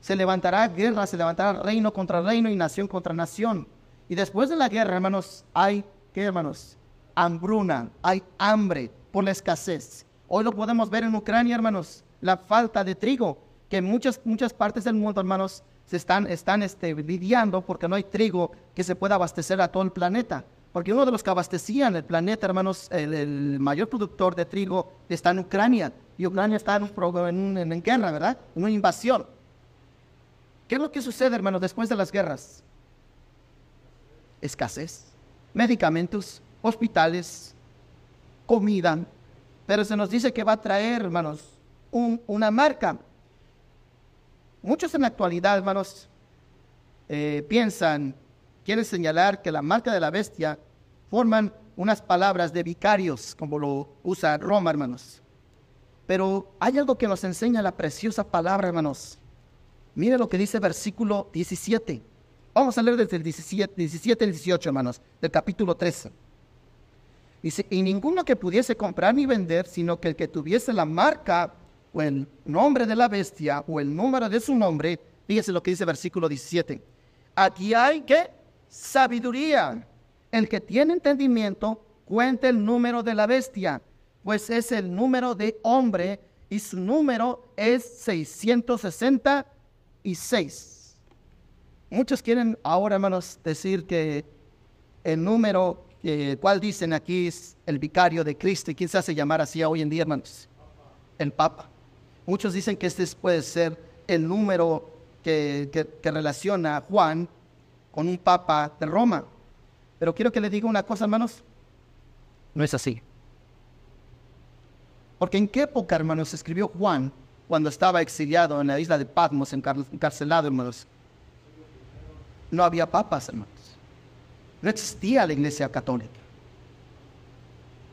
se levantará guerra, se levantará reino contra reino y nación contra nación. Y después de la guerra, hermanos, hay, ¿qué hermanos? Hambruna, hay hambre por la escasez. Hoy lo podemos ver en Ucrania, hermanos, la falta de trigo, que en muchas, muchas partes del mundo, hermanos, se están, están este, lidiando porque no hay trigo que se pueda abastecer a todo el planeta. Porque uno de los que abastecían el planeta, hermanos, el, mayor productor de trigo está en Ucrania. Y Ucrania está en, en guerra, ¿verdad? En una invasión. ¿Qué es lo que sucede, hermanos, después de las guerras? Escasez. Medicamentos, hospitales, comida, pero se nos dice que va a traer, hermanos, una marca. Muchos en la actualidad, hermanos, eh, piensan, quieren señalar que la marca de la bestia forman unas palabras de vicarios, como lo usa Roma, hermanos. Pero hay algo que nos enseña la preciosa palabra, hermanos. Mire lo que dice versículo 17. Vamos a leer desde el 17, 17 al 18, hermanos, del capítulo 13. Dice, y ninguno que pudiese comprar ni vender, sino que el que tuviese la marca o el nombre de la bestia o el número de su nombre, fíjese lo que dice versículo 17. Aquí hay que sabiduría. El que tiene entendimiento, cuente el número de la bestia, pues es el número de hombre y su número es 666. Muchos quieren ahora, hermanos, decir que el número eh, cual dicen aquí es el vicario de Cristo. ¿Y quién se hace llamar así hoy en día, hermanos? El Papa. Muchos dicen que este puede ser el número que, que relaciona a Juan con un Papa de Roma. Pero quiero que le diga una cosa, hermanos. No es así. Porque en qué época, hermanos, escribió Juan cuando estaba exiliado en la isla de Patmos, encarcelado, hermanos. No había papas, hermanos. No existía la iglesia católica.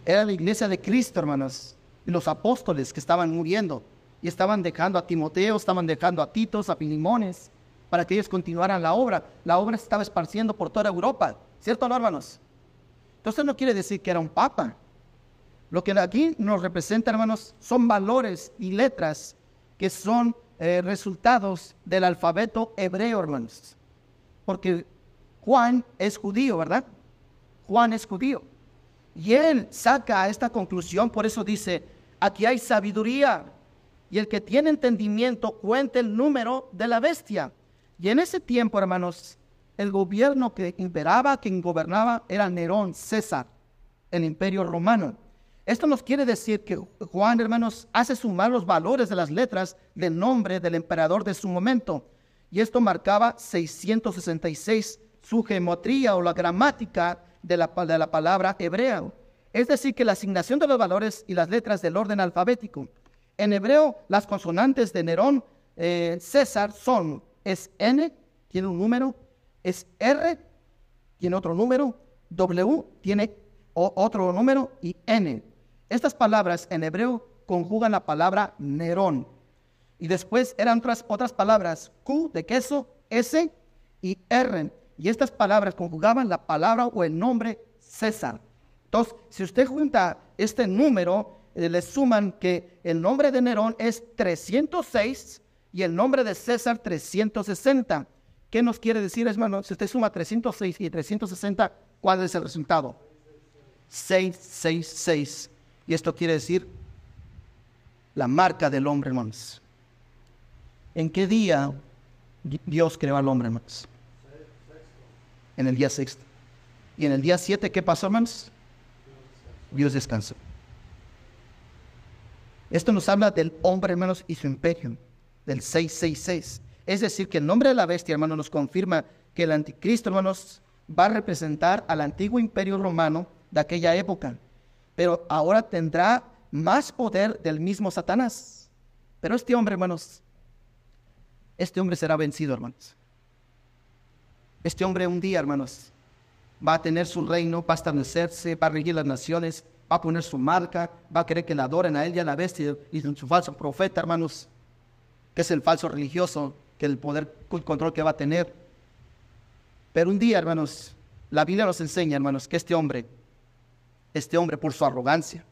Era la iglesia de Cristo, hermanos. Y los apóstoles que estaban muriendo y estaban dejando a Timoteo, estaban dejando a Titos, a Filimones, para que ellos continuaran la obra. La obra se estaba esparciendo por toda Europa, ¿cierto, no, hermanos? Entonces no quiere decir que era un papa. Lo que aquí nos representa, hermanos, son valores y letras que son eh, resultados del alfabeto hebreo, hermanos. Porque Juan es judío, ¿verdad? Juan es judío. Y él saca esta conclusión, por eso dice, aquí hay sabiduría. Y el que tiene entendimiento cuenta el número de la bestia. Y en ese tiempo, hermanos, el gobierno que imperaba, quien gobernaba, era Nerón, César, el imperio romano. Esto nos quiere decir que Juan, hermanos, hace sumar los valores de las letras del nombre del emperador de su momento. Y esto marcaba 666 su geometría o la gramática de la, de la palabra hebrea. Es decir, que la asignación de los valores y las letras del orden alfabético. En hebreo, las consonantes de Nerón, eh, César, son, es N, tiene un número, es R, tiene otro número, W, tiene otro número, y N. Estas palabras en hebreo conjugan la palabra Nerón. Y después eran otras, otras palabras, Q de queso, S y R. Y estas palabras conjugaban la palabra o el nombre César. Entonces, si usted junta este número, eh, le suman que el nombre de Nerón es 306 y el nombre de César 360. ¿Qué nos quiere decir, hermano? Si usted suma 306 y 360, ¿cuál es el resultado? 666. Y esto quiere decir la marca del hombre, hermanos. ¿En qué día Dios creó al hombre, hermanos? En el día sexto. Y en el día siete, ¿qué pasó, hermanos? Dios descansó. Esto nos habla del hombre, hermanos, y su imperio, del 666. Es decir, que el nombre de la bestia, hermanos, nos confirma que el anticristo, hermanos, va a representar al antiguo imperio romano de aquella época. Pero ahora tendrá más poder del mismo Satanás. Pero este hombre, hermanos, este hombre será vencido, hermanos. Este hombre un día, hermanos, va a tener su reino, va a establecerse, va a regir las naciones, va a poner su marca, va a querer que la adoren a él y a la bestia y su falso profeta, hermanos, que es el falso religioso, que el poder, el control que va a tener. Pero un día, hermanos, la Biblia nos enseña, hermanos, que este hombre, este hombre por su arrogancia,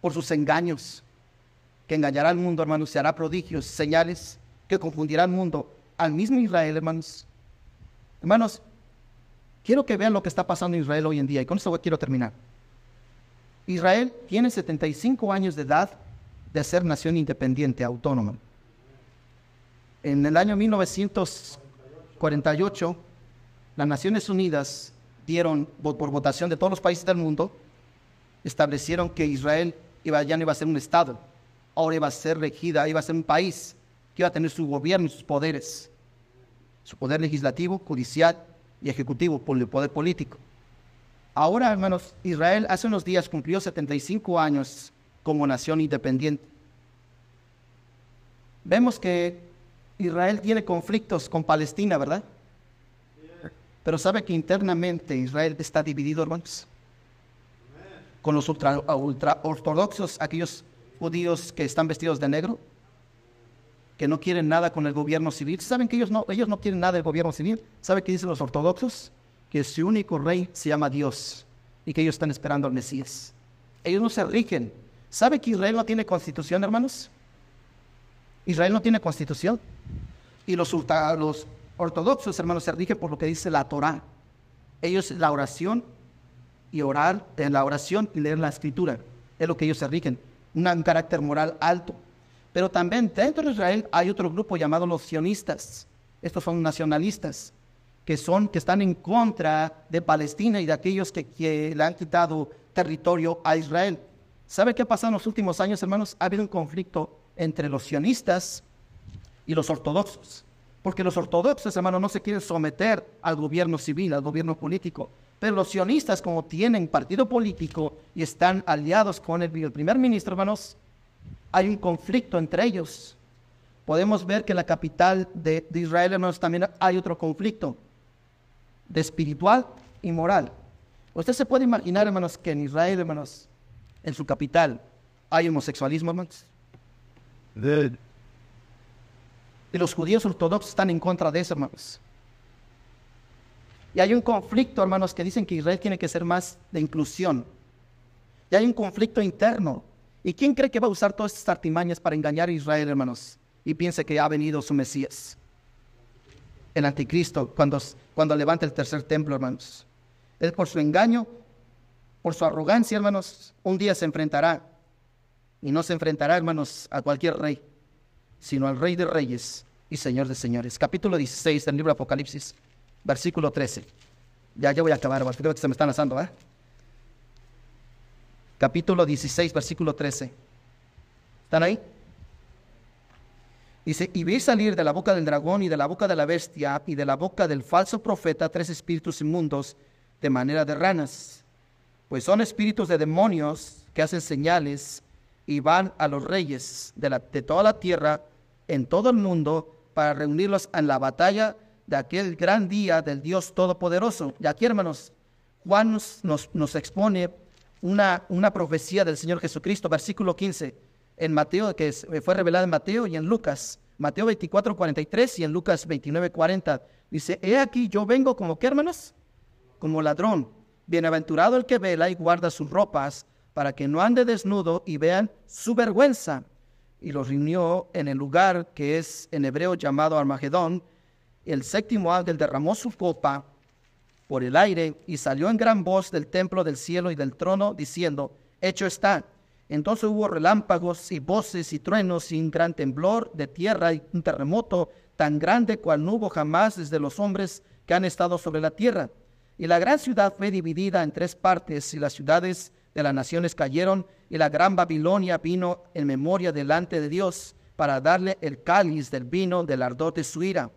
por sus engaños, que engañará al mundo, hermanos, se hará prodigios, señales, que confundirá al mundo, al mismo Israel, hermanos, Hermanos, quiero que vean lo que está pasando en Israel hoy en día y con esto quiero terminar. Israel tiene 75 años de edad de ser nación independiente, autónoma. En el año 1948, las Naciones Unidas dieron por votación de todos los países del mundo, establecieron que Israel iba, ya no iba a ser un Estado, ahora iba a ser regida, iba a ser un país que iba a tener su gobierno y sus poderes su poder legislativo, judicial y ejecutivo por el poder político. Ahora, hermanos, Israel hace unos días cumplió 75 años como nación independiente. Vemos que Israel tiene conflictos con Palestina, ¿verdad? Pero sabe que internamente Israel está dividido, hermanos. Con los ultra, ultra ortodoxos, aquellos judíos que están vestidos de negro, que no quieren nada con el gobierno civil. ¿Saben que ellos no, ellos no quieren nada del gobierno civil? ¿Saben qué dicen los ortodoxos? Que su único rey se llama Dios y que ellos están esperando al Mesías. Ellos no se rigen. ¿Sabe que Israel no tiene constitución, hermanos? Israel no tiene constitución. Y los, ortodoxos, hermanos, se rigen por lo que dice la Torah. Ellos, la oración y orar, en la oración y leer la escritura, es lo que ellos se rigen. Un carácter moral alto Pero también dentro de Israel hay otro grupo llamado los sionistas. Estos son nacionalistas que, son, que están en contra de Palestina y de aquellos que, le han quitado territorio a Israel. ¿Sabe qué ha pasado en los últimos años, hermanos? Ha habido un conflicto entre los sionistas y los ortodoxos. Porque los ortodoxos, hermanos, no se quieren someter al gobierno civil, al gobierno político. Pero los sionistas, como tienen partido político y están aliados con el, primer ministro, hermanos, hay un conflicto entre ellos. Podemos ver que en la capital de, de Israel, hermanos, también hay otro conflicto de espiritual y moral. Usted se puede imaginar, hermanos, que en Israel, hermanos, en su capital, hay homosexualismo, hermanos. Y los judíos ortodoxos están en contra de eso, hermanos. Y hay un conflicto, hermanos, que dicen que Israel tiene que ser más de inclusión. Y hay un conflicto interno. ¿Y quién cree que va a usar todas estas artimañas para engañar a Israel, hermanos? Y piense que ha venido su Mesías. El anticristo, cuando, cuando levanta el tercer templo, hermanos. Él por su engaño, por su arrogancia, hermanos, un día se enfrentará. Y no se enfrentará, hermanos, a cualquier rey, sino al rey de reyes y señor de señores. Capítulo 16 del libro de Apocalipsis versículo 13. Ya, ya voy a acabar, creo que se me están lanzando, ¿eh? Capítulo 16, versículo 13. ¿Están ahí? Dice, y vi salir de la boca del dragón y de la boca de la bestia y de la boca del falso profeta tres espíritus inmundos de manera de ranas, pues son espíritus de demonios que hacen señales y van a los reyes de, la, de toda la tierra en todo el mundo para reunirlos en la batalla de aquel gran día del Dios Todopoderoso. Y aquí, hermanos, Juan nos, nos, expone una, una, profecía del Señor Jesucristo, versículo 15, en Mateo, que fue revelada en Mateo y en Lucas. Mateo 24, 43 y en Lucas 29, 40. Dice, he aquí yo vengo como qué, hermanos? Como ladrón. Bienaventurado el que vela y guarda sus ropas, para que no ande desnudo y vean su vergüenza. Y los reunió en el lugar que es en hebreo llamado Armagedón, el séptimo ángel derramó su copa por el aire y salió en gran voz del templo del cielo y del trono, diciendo, hecho está. Entonces hubo relámpagos y voces y truenos y un gran temblor de tierra y un terremoto tan grande cual no hubo jamás desde los hombres que han estado sobre la tierra. Y la gran ciudad fue dividida en tres partes y las ciudades de las naciones cayeron y la gran Babilonia vino en memoria delante de Dios para darle el cáliz del vino del ardor de su ira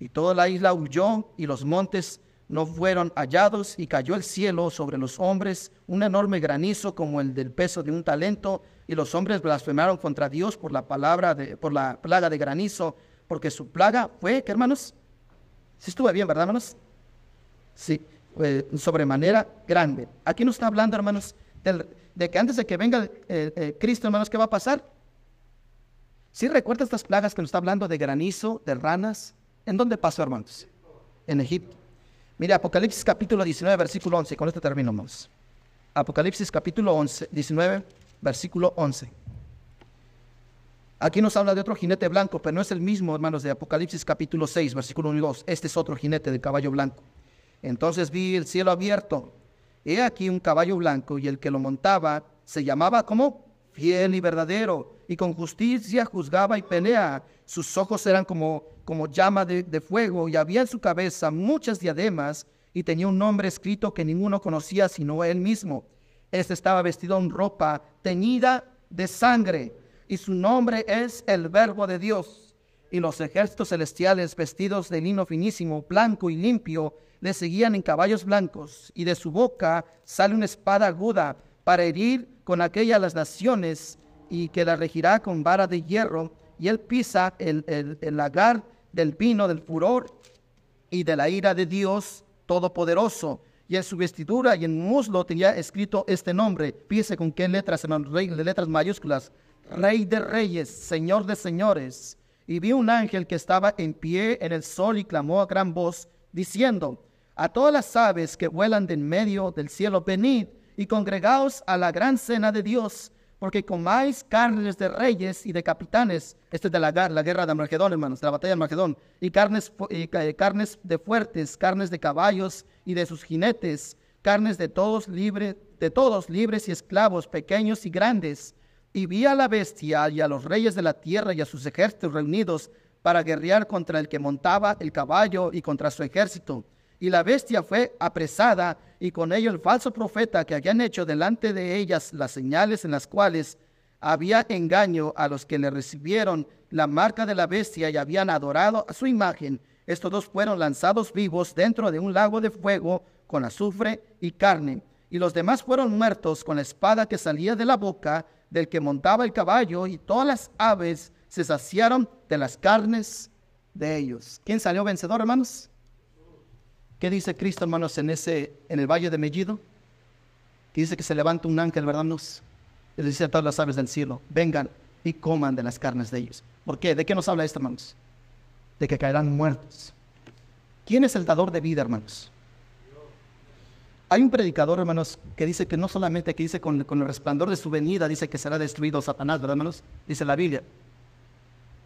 y toda la isla huyó y los montes no fueron hallados y cayó el cielo sobre los hombres un enorme granizo como el del peso de un talento y los hombres blasfemaron contra Dios por la palabra de, por la plaga de granizo porque su plaga fue ¿qué hermanos? Sí estuve bien, ¿verdad hermanos? Sí, sobremanera grande. Aquí nos está hablando hermanos de que antes de que venga Cristo hermanos, ¿qué va a pasar? ¿Sí recuerda estas plagas que nos está hablando de granizo, de ranas, ¿En dónde pasó, hermanos? En Egipto. Mire, Apocalipsis capítulo 19, versículo 11. Con esto terminamos. Apocalipsis capítulo 11, 19, versículo 11. Aquí nos habla de otro jinete blanco, pero no es el mismo, hermanos, de Apocalipsis capítulo 6, versículo 1 y 2. Este es otro jinete de caballo blanco. Entonces vi el cielo abierto. He aquí un caballo blanco y el que lo montaba se llamaba como fiel y verdadero y con justicia juzgaba y pelea. Sus ojos eran como como llama de, fuego y había en su cabeza muchas diademas y tenía un nombre escrito que ninguno conocía sino él mismo. Este estaba vestido en ropa teñida de sangre y su nombre es el Verbo de Dios. Y los ejércitos celestiales vestidos de lino finísimo, blanco y limpio, le seguían en caballos blancos y de su boca sale una espada aguda para herir con aquella las naciones y que la regirá con vara de hierro y él pisa el, el, el lagar del vino del furor y de la ira de Dios Todopoderoso. Y en su vestidura y en muslo tenía escrito este nombre. Fíjese con qué letras, rey, letras mayúsculas. Rey de reyes, Señor de señores. Y vi un ángel que estaba en pie en el sol y clamó a gran voz, diciendo, a todas las aves que vuelan de en medio del cielo, venid y congregaos a la gran cena de Dios porque comáis carnes de reyes y de capitanes, este es de la, guerra de Armagedón, hermanos, de la batalla de Armagedón, y carnes, eh, carnes de fuertes, carnes de caballos y de sus jinetes, carnes de todos libres, de todos libres y esclavos, pequeños y grandes, y vi a la bestia y a los reyes de la tierra y a sus ejércitos reunidos para guerrear contra el que montaba el caballo y contra su ejército. Y la bestia fue apresada y con ello el falso profeta que habían hecho delante de ellas las señales en las cuales había engaño a los que le recibieron la marca de la bestia y habían adorado a su imagen. Estos dos fueron lanzados vivos dentro de un lago de fuego con azufre y carne. Y los demás fueron muertos con la espada que salía de la boca del que montaba el caballo y todas las aves se saciaron de las carnes de ellos. ¿Quién salió vencedor, hermanos? ¿Qué dice Cristo, hermanos, en ese en el valle de Mellido? Dice que se levanta un ángel, ¿verdad? Nos, y dice a todas las aves del cielo, vengan y coman de las carnes de ellos. ¿Por qué? ¿De qué nos habla esto, hermanos? De que caerán muertos. ¿Quién es el dador de vida, hermanos? Hay un predicador, hermanos, que dice que no solamente que dice con, con el resplandor de su venida, dice que será destruido Satanás, ¿verdad, hermanos? Dice la Biblia.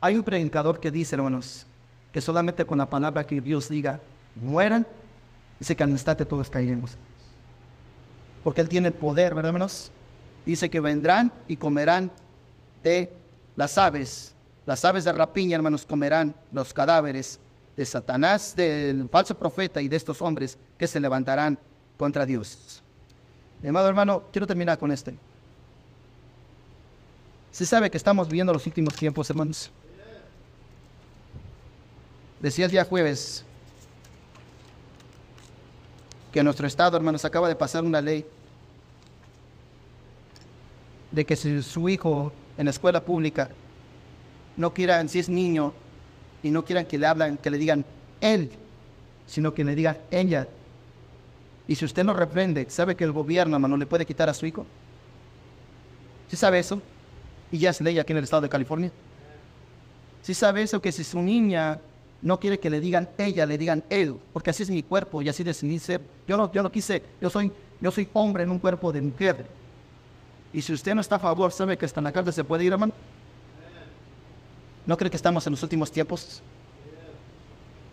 Hay un predicador que dice, hermanos, que solamente con la palabra que Dios diga, mueran, dice que al instante todos caeremos. Porque Él tiene el poder, ¿verdad, hermanos? Dice que vendrán y comerán de las aves. Las aves de rapiña, hermanos, comerán los cadáveres de Satanás, del falso profeta y de estos hombres que se levantarán contra Dios. Amado hermano, quiero terminar con este. Se sabe que estamos viviendo los últimos tiempos, hermanos. Decía el día jueves que nuestro estado, hermanos, acaba de pasar una ley de que si su hijo en la escuela pública no quieran, si es niño, y no quieran que le hablan, que le digan él, sino que le digan ella, y si usted no reprende, ¿sabe que el gobierno no le puede quitar a su hijo? ¿Sí sabe eso? Y ya es ley aquí en el estado de California. ¿Sí sabe eso? Que si su niña no quiere que le digan ella, le digan él, porque así es mi cuerpo y así decidí ser. Yo no, yo no quise, yo soy, yo soy hombre en un cuerpo de mujer. Y si usted no está a favor, ¿sabe que hasta en la cárcel se puede ir, hermano? ¿No cree que estamos en los últimos tiempos?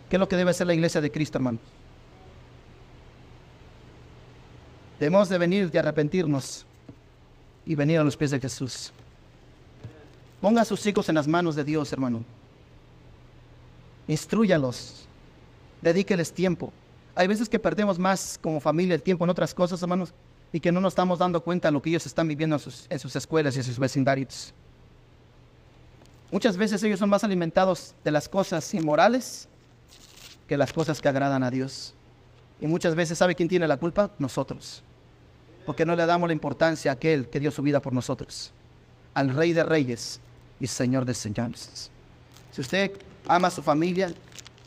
¿Qué es lo que debe hacer la iglesia de Cristo, hermano? Debemos de venir, de arrepentirnos y venir a los pies de Jesús. Ponga a sus hijos en las manos de Dios, hermano. Instruyalos. Dedíqueles tiempo. Hay veces que perdemos más como familia el tiempo en otras cosas, hermanos, y que no nos estamos dando cuenta de lo que ellos están viviendo en sus, en sus escuelas y en sus vecindarios. Muchas veces ellos son más alimentados de las cosas inmorales que las cosas que agradan a Dios. Y muchas veces, ¿sabe quién tiene la culpa? Nosotros porque no le damos la importancia a aquel que dio su vida por nosotros, al Rey de Reyes y Señor de Señores. Si usted ama a su familia,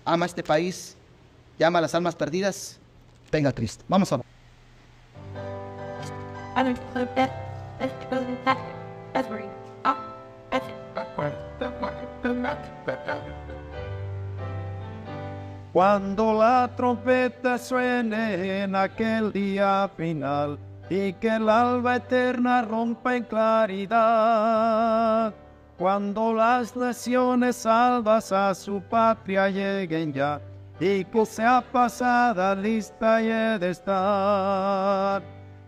ama a este país y ama a las almas perdidas, venga a Cristo. Vamos a Cuando la trompeta suene en aquel día final, y que el alba eterna rompa en claridad. Cuando las naciones salvas a su patria lleguen ya, y que sea pasada lista y he de estar.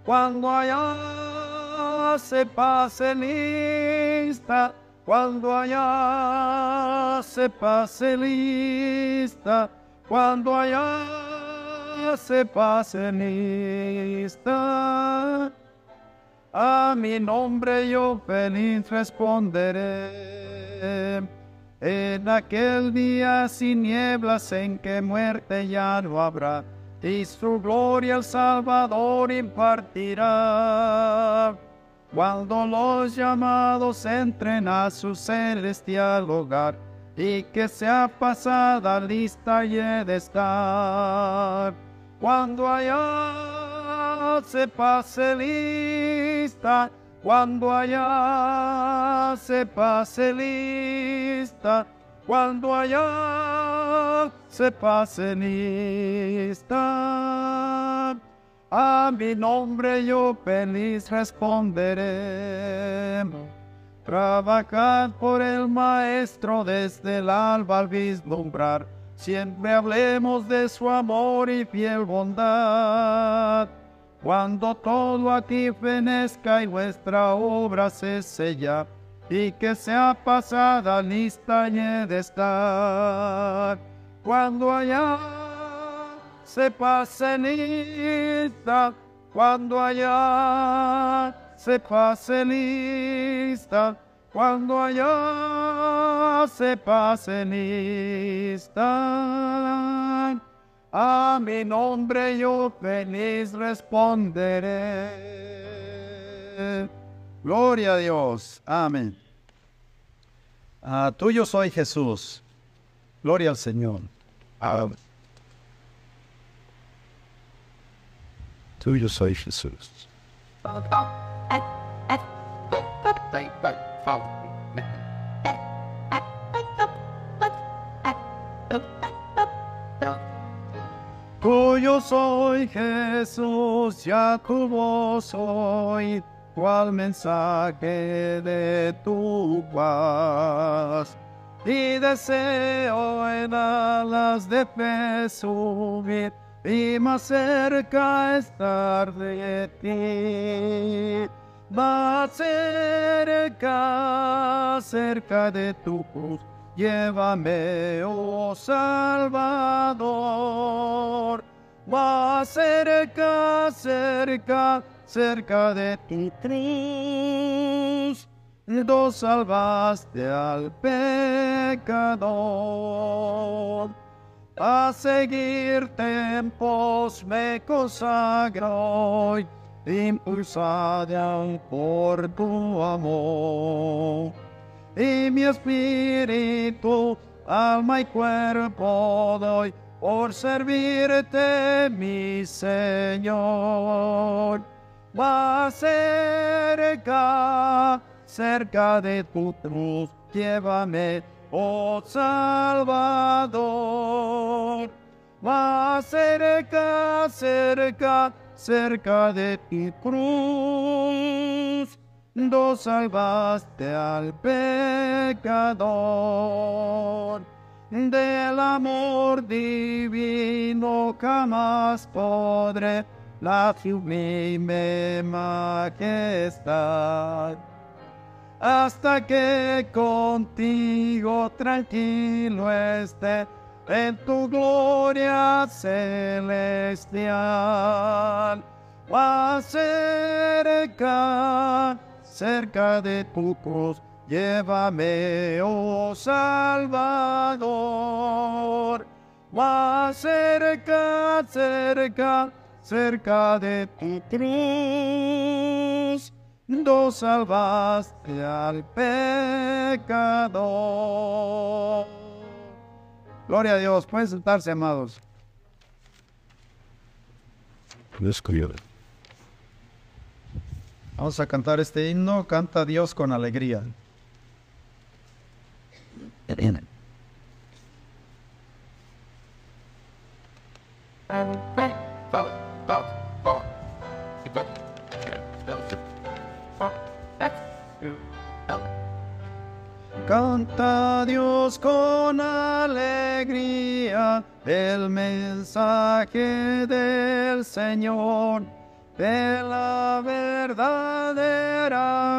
Cuando allá se pase lista, cuando allá se pase lista, cuando allá se pase lista. A mi nombre yo feliz responderé. En aquel día sin nieblas en que muerte ya no habrá, y su gloria el Salvador impartirá. Cuando los llamados entren a su celestial hogar, y que sea pasada lista y he de estar cuando allá se pase cuando allá se pase lista, cuando allá se pase lista. A mi nombre yo feliz responderé. Trabajad por el Maestro desde el alba al vislumbrar Siempre hablemos de su amor y fiel bondad. Cuando todo aquí fenezca y nuestra obra se sella, y que sea pasada lista y de estar. Cuando allá se pase lista, cuando allá se pase lista, cuando allá se pase lista. A mi nombre yo feliz responderé. Gloria a Dios. Amén. Ah, tuyo soy Jesús. Gloria al Señor. Amén. Tuyo soy Jesús. Tuyo soy Jesús, ya tu voz soy, cual mensaje de tu paz. Y deseo en alas de fe subir y más cerca estar de ti. Más cerca, cerca de tu cruz, llévame, oh Salvador. Más cerca, cerca, cerca de tu cruz, tú salvaste al pecador. A seguir tempos me consagro, impulsada por tu amor. Y mi espíritu, alma y cuerpo doy por servirte, mi Señor. Más cerca, cerca de tu cruz, llévame oh Salvador. Más cerca, cerca, cerca de tu cruz, tú salvaste al pecador. Del amor divino jamás podré la sublime majestad hasta que contigo tranquilo esté en tu gloria celestial. Cerca de tu cruz, llévame, oh Salvador. Más cerca, cerca, cerca de tu cruz tú salvaste al pecador. Gloria a Dios, pueden sentarse, amados. Vamos a cantar este himno, canta Dios con alegría. Canta Dios con alegría el mensaje del Señor, de la verdadera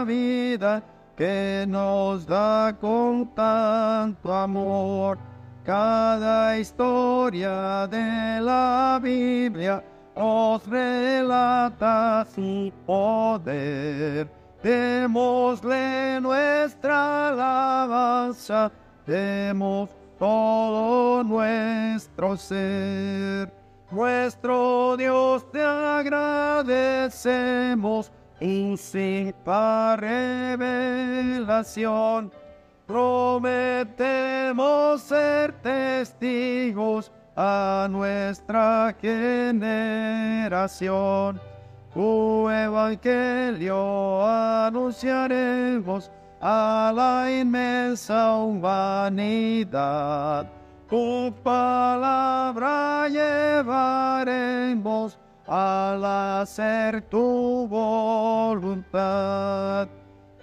vida que nos da con tanto amor. Cada historia de la Biblia nos relata su poder Démosle nuestra alabanza, demos todo nuestro ser. Nuestro Dios te agradecemos, sin revelación. Prometemos ser testigos a nuestra generación tu evangelio anunciaremos a la inmensa humanidad. Tu palabra llevaremos al hacer tu voluntad.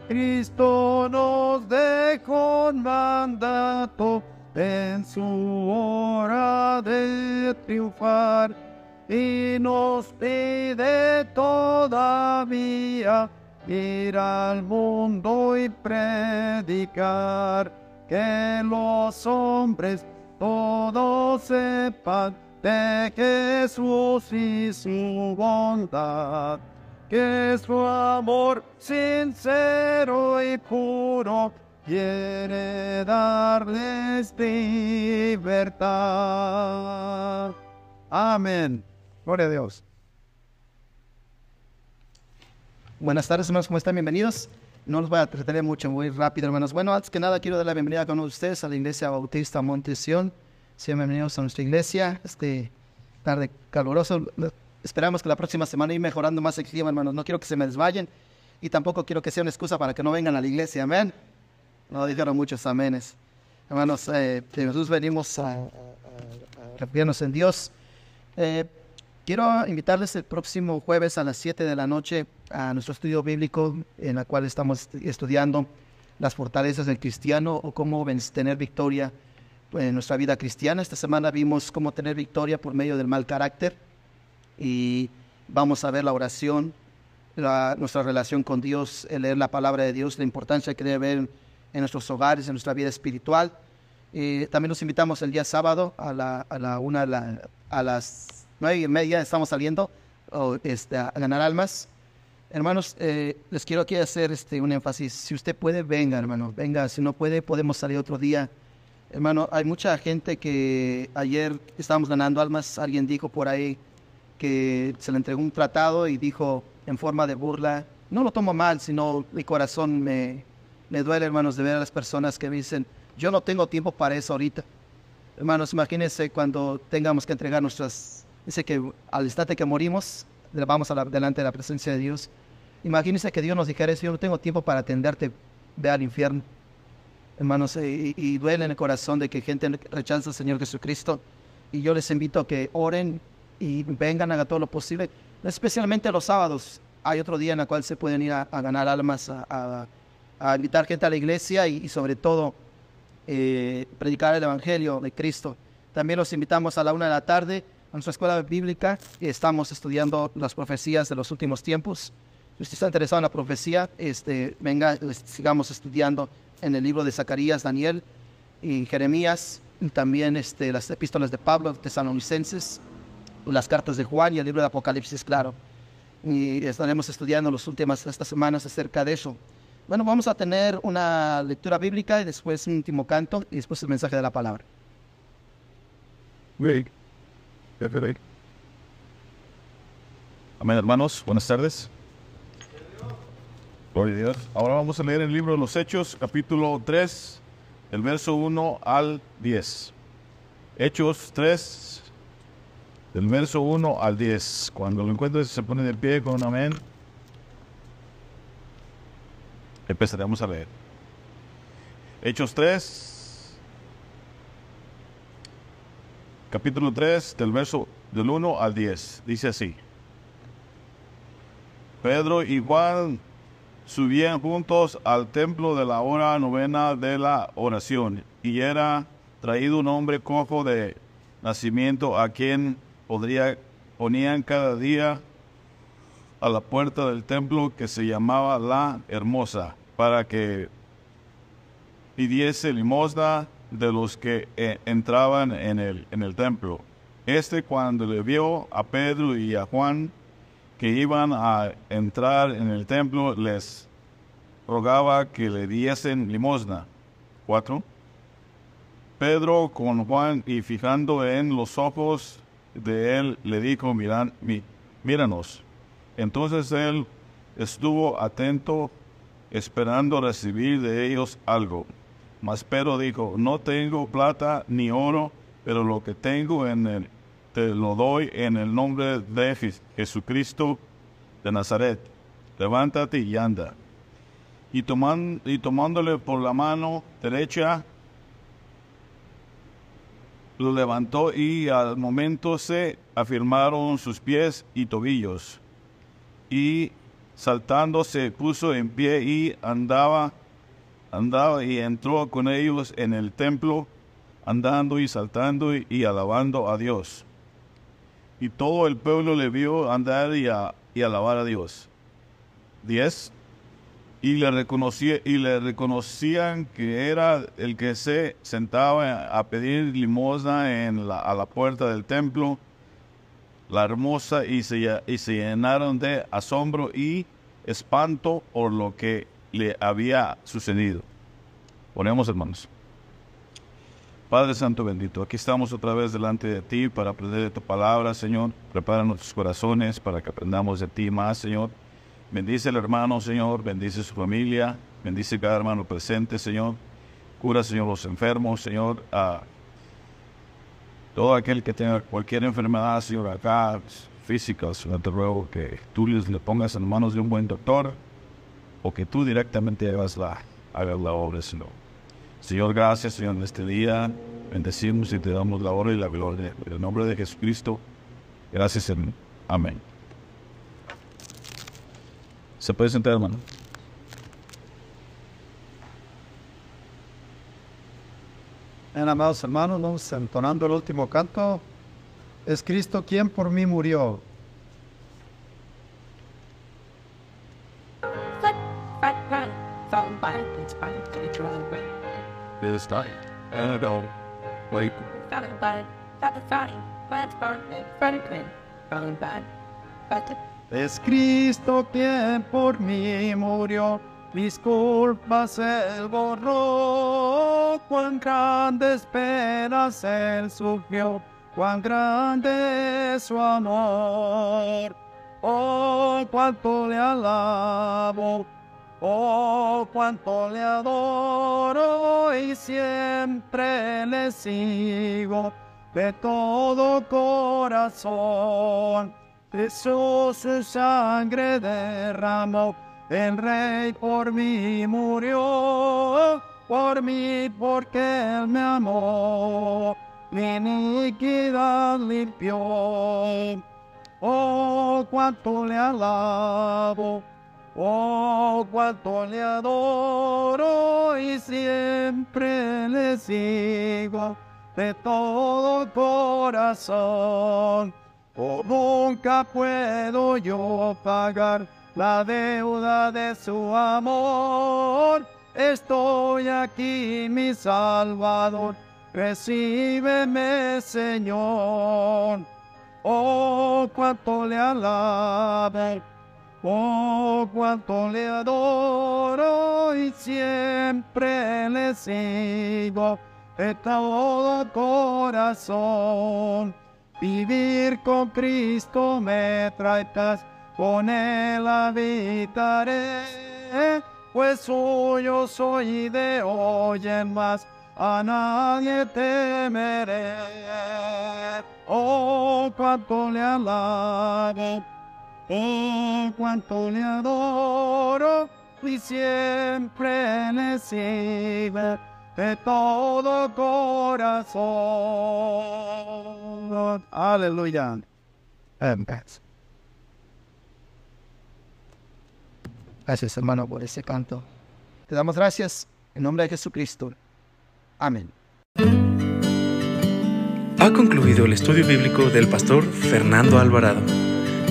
Cristo nos dejó un mandato en su hora de triunfar y nos pide todavía ir al mundo y predicar que los hombres todos sepan de Jesús y su bondad, que su amor sincero y puro quiere darles libertad. Amén. Gloria a Dios. Buenas tardes, hermanos, ¿cómo están? Bienvenidos. No los voy a entretener mucho, muy rápido, hermanos. Bueno, antes que nada, quiero dar la bienvenida con ustedes a la Iglesia Bautista Montesión. Sean bienvenidos a nuestra iglesia. Este tarde caluroso. Esperamos que la próxima semana ir mejorando más el clima, hermanos. No quiero que se me desvayen y tampoco quiero que sea una excusa para que no vengan a la iglesia. Amén. No dijeron muchos amenes. Hermanos, eh, de Jesús venimos a, a, en Dios. Eh, quiero invitarles el próximo jueves a las 7 de la noche a nuestro estudio bíblico en el cual estamos estudiando las fortalezas del cristiano o cómo tener victoria en nuestra vida cristiana. Esta semana vimos cómo tener victoria por medio del mal carácter y vamos a ver la oración, nuestra relación con Dios, el leer la palabra de Dios, la importancia que debe haber en nuestros hogares, en nuestra vida espiritual. y también nos invitamos el día sábado a la, a la una, a, las nueve y media, estamos saliendo este, a ganar almas. Hermanos, eh, les quiero aquí hacer este, un énfasis. Si usted puede, venga, hermano, venga. Si no puede, podemos salir otro día Hermano, hay mucha gente que ayer estábamos ganando almas, alguien dijo por ahí que se le entregó un tratado y dijo en forma de burla, no lo tomo mal, sino mi corazón me, me duele, hermanos, de ver a las personas que dicen, yo no tengo tiempo para eso ahorita. Hermanos, imagínense cuando tengamos que entregar nuestras, dice que al instante que morimos, vamos a delante de la presencia de Dios. Imagínense que Dios nos dijera eso, yo no tengo tiempo para atenderte, ve al infierno hermanos, y, y, duele en el corazón de que gente rechaza al Señor Jesucristo. Y yo les invito a que oren y vengan, hagan todo lo posible, especialmente los sábados. Hay otro día en el cual se pueden ir a, ganar almas, a, invitar gente a la iglesia y, sobre todo eh, predicar el Evangelio de Cristo. También los invitamos a la una de la tarde a nuestra escuela bíblica. Estamos estudiando las profecías de los últimos tiempos. Si usted está interesado en la profecía, este, venga, sigamos estudiando en el libro de Zacarías, Daniel y Jeremías, y también este, las epístolas de Pablo, tesalonicenses, las cartas de Juan y el libro de Apocalipsis, claro. Y estaremos estudiando las últimas estas semanas acerca de eso. Bueno, vamos a tener una lectura bíblica y después un último canto y después el mensaje de la palabra. Amén, hermanos. Buenas tardes. Gloria a Dios. Ahora vamos a leer el libro de los Hechos, capítulo 3, el verso 1 al 10. Hechos 3, del verso 1 al 10. Cuando lo encuentres se pone de pie con un amén. Empezaremos a leer. Hechos 3, capítulo 3, del verso del 1 al 10. Dice así. Pedro y Juan subían juntos al templo de la hora novena de la oración, y era traído un hombre cojo de nacimiento a quien podría, ponían cada día a la puerta del templo que se llamaba la Hermosa, para que pidiese limosna de los que eh, entraban en el, en el templo. Este cuando le vio a Pedro y a Juan, que iban a entrar en el templo les rogaba que le diesen limosna. 4. Pedro con Juan y fijando en los ojos de él le dijo, Miran, míranos. Entonces él estuvo atento esperando recibir de ellos algo. Mas Pedro dijo, no tengo plata ni oro, pero lo que tengo en el te lo doy en el nombre de Jesucristo de Nazaret. Levántate y anda. Y, y tomándole por la mano derecha, lo levantó y al momento se afirmaron sus pies y tobillos. Y saltando se puso en pie y andaba, andaba y entró con ellos en el templo, andando y saltando y alabando a Dios. y todo el pueblo le vio andar y, y alabar a Dios. 10. Y le, reconocía, y le reconocían que era el que se sentaba a pedir limosna en la, a la puerta del templo, la hermosa, y se, y se llenaron de asombro y espanto por lo que le había sucedido. Ponemos hermanos. Padre Santo bendito, aquí estamos otra vez delante de ti para aprender de tu palabra, Señor. Prepara nuestros corazones para que aprendamos de ti más, Señor. Bendice al hermano, Señor. Bendice su familia. Bendice cada hermano presente, Señor. Cura, Señor, los enfermos, Señor. a todo aquel que tenga cualquier enfermedad, Señor, acá, física, Señor, te ruego que tú les le pongas en manos de un buen doctor o que tú directamente hagas la, hagas la obra, Señor. Señor, gracias, Señor, en este día. Bendecimos y te damos la honra y la gloria. En el nombre de Jesucristo. Gracias, hermano. Amén. Se puede sentar, hermano. Bien, amados hermanos, vamos entonando el último canto. Es Cristo quien por mí murió. this night. And I don't, like... Es Cristo quien por mí murió, mis culpas él borró, cuán grandes penas él sufrió, cuán grande es su amor. Oh, cuánto le alabo, oh, cuánto le adoro y siempre le sigo de todo corazón. Jesús su sangre derramó, el rey por mí murió, por mí porque él me amó, mi iniquidad limpió. Oh, cuánto le alabo, oh, cuánto le adoro y siempre le sigo de todo corazón. Oh, nunca puedo yo pagar la deuda de su amor. Estoy aquí, mi Salvador, recíbeme, Señor. Oh, cuánto le alabo, oh, cuánto le adoro y siempre le sigo de todo corazón. Vivir con Cristo me trae con Él habitaré, pues suyo soy y de hoy en más a nadie temeré. Oh, cuánto le alabo, oh, cuánto le adoro, y siempre le sirve de todo corazón. Aleluya. Gracias, hermano, por ese canto. Te damos gracias en nombre de Jesucristo. Amén. Ha concluido el estudio bíblico del pastor Fernando Alvarado.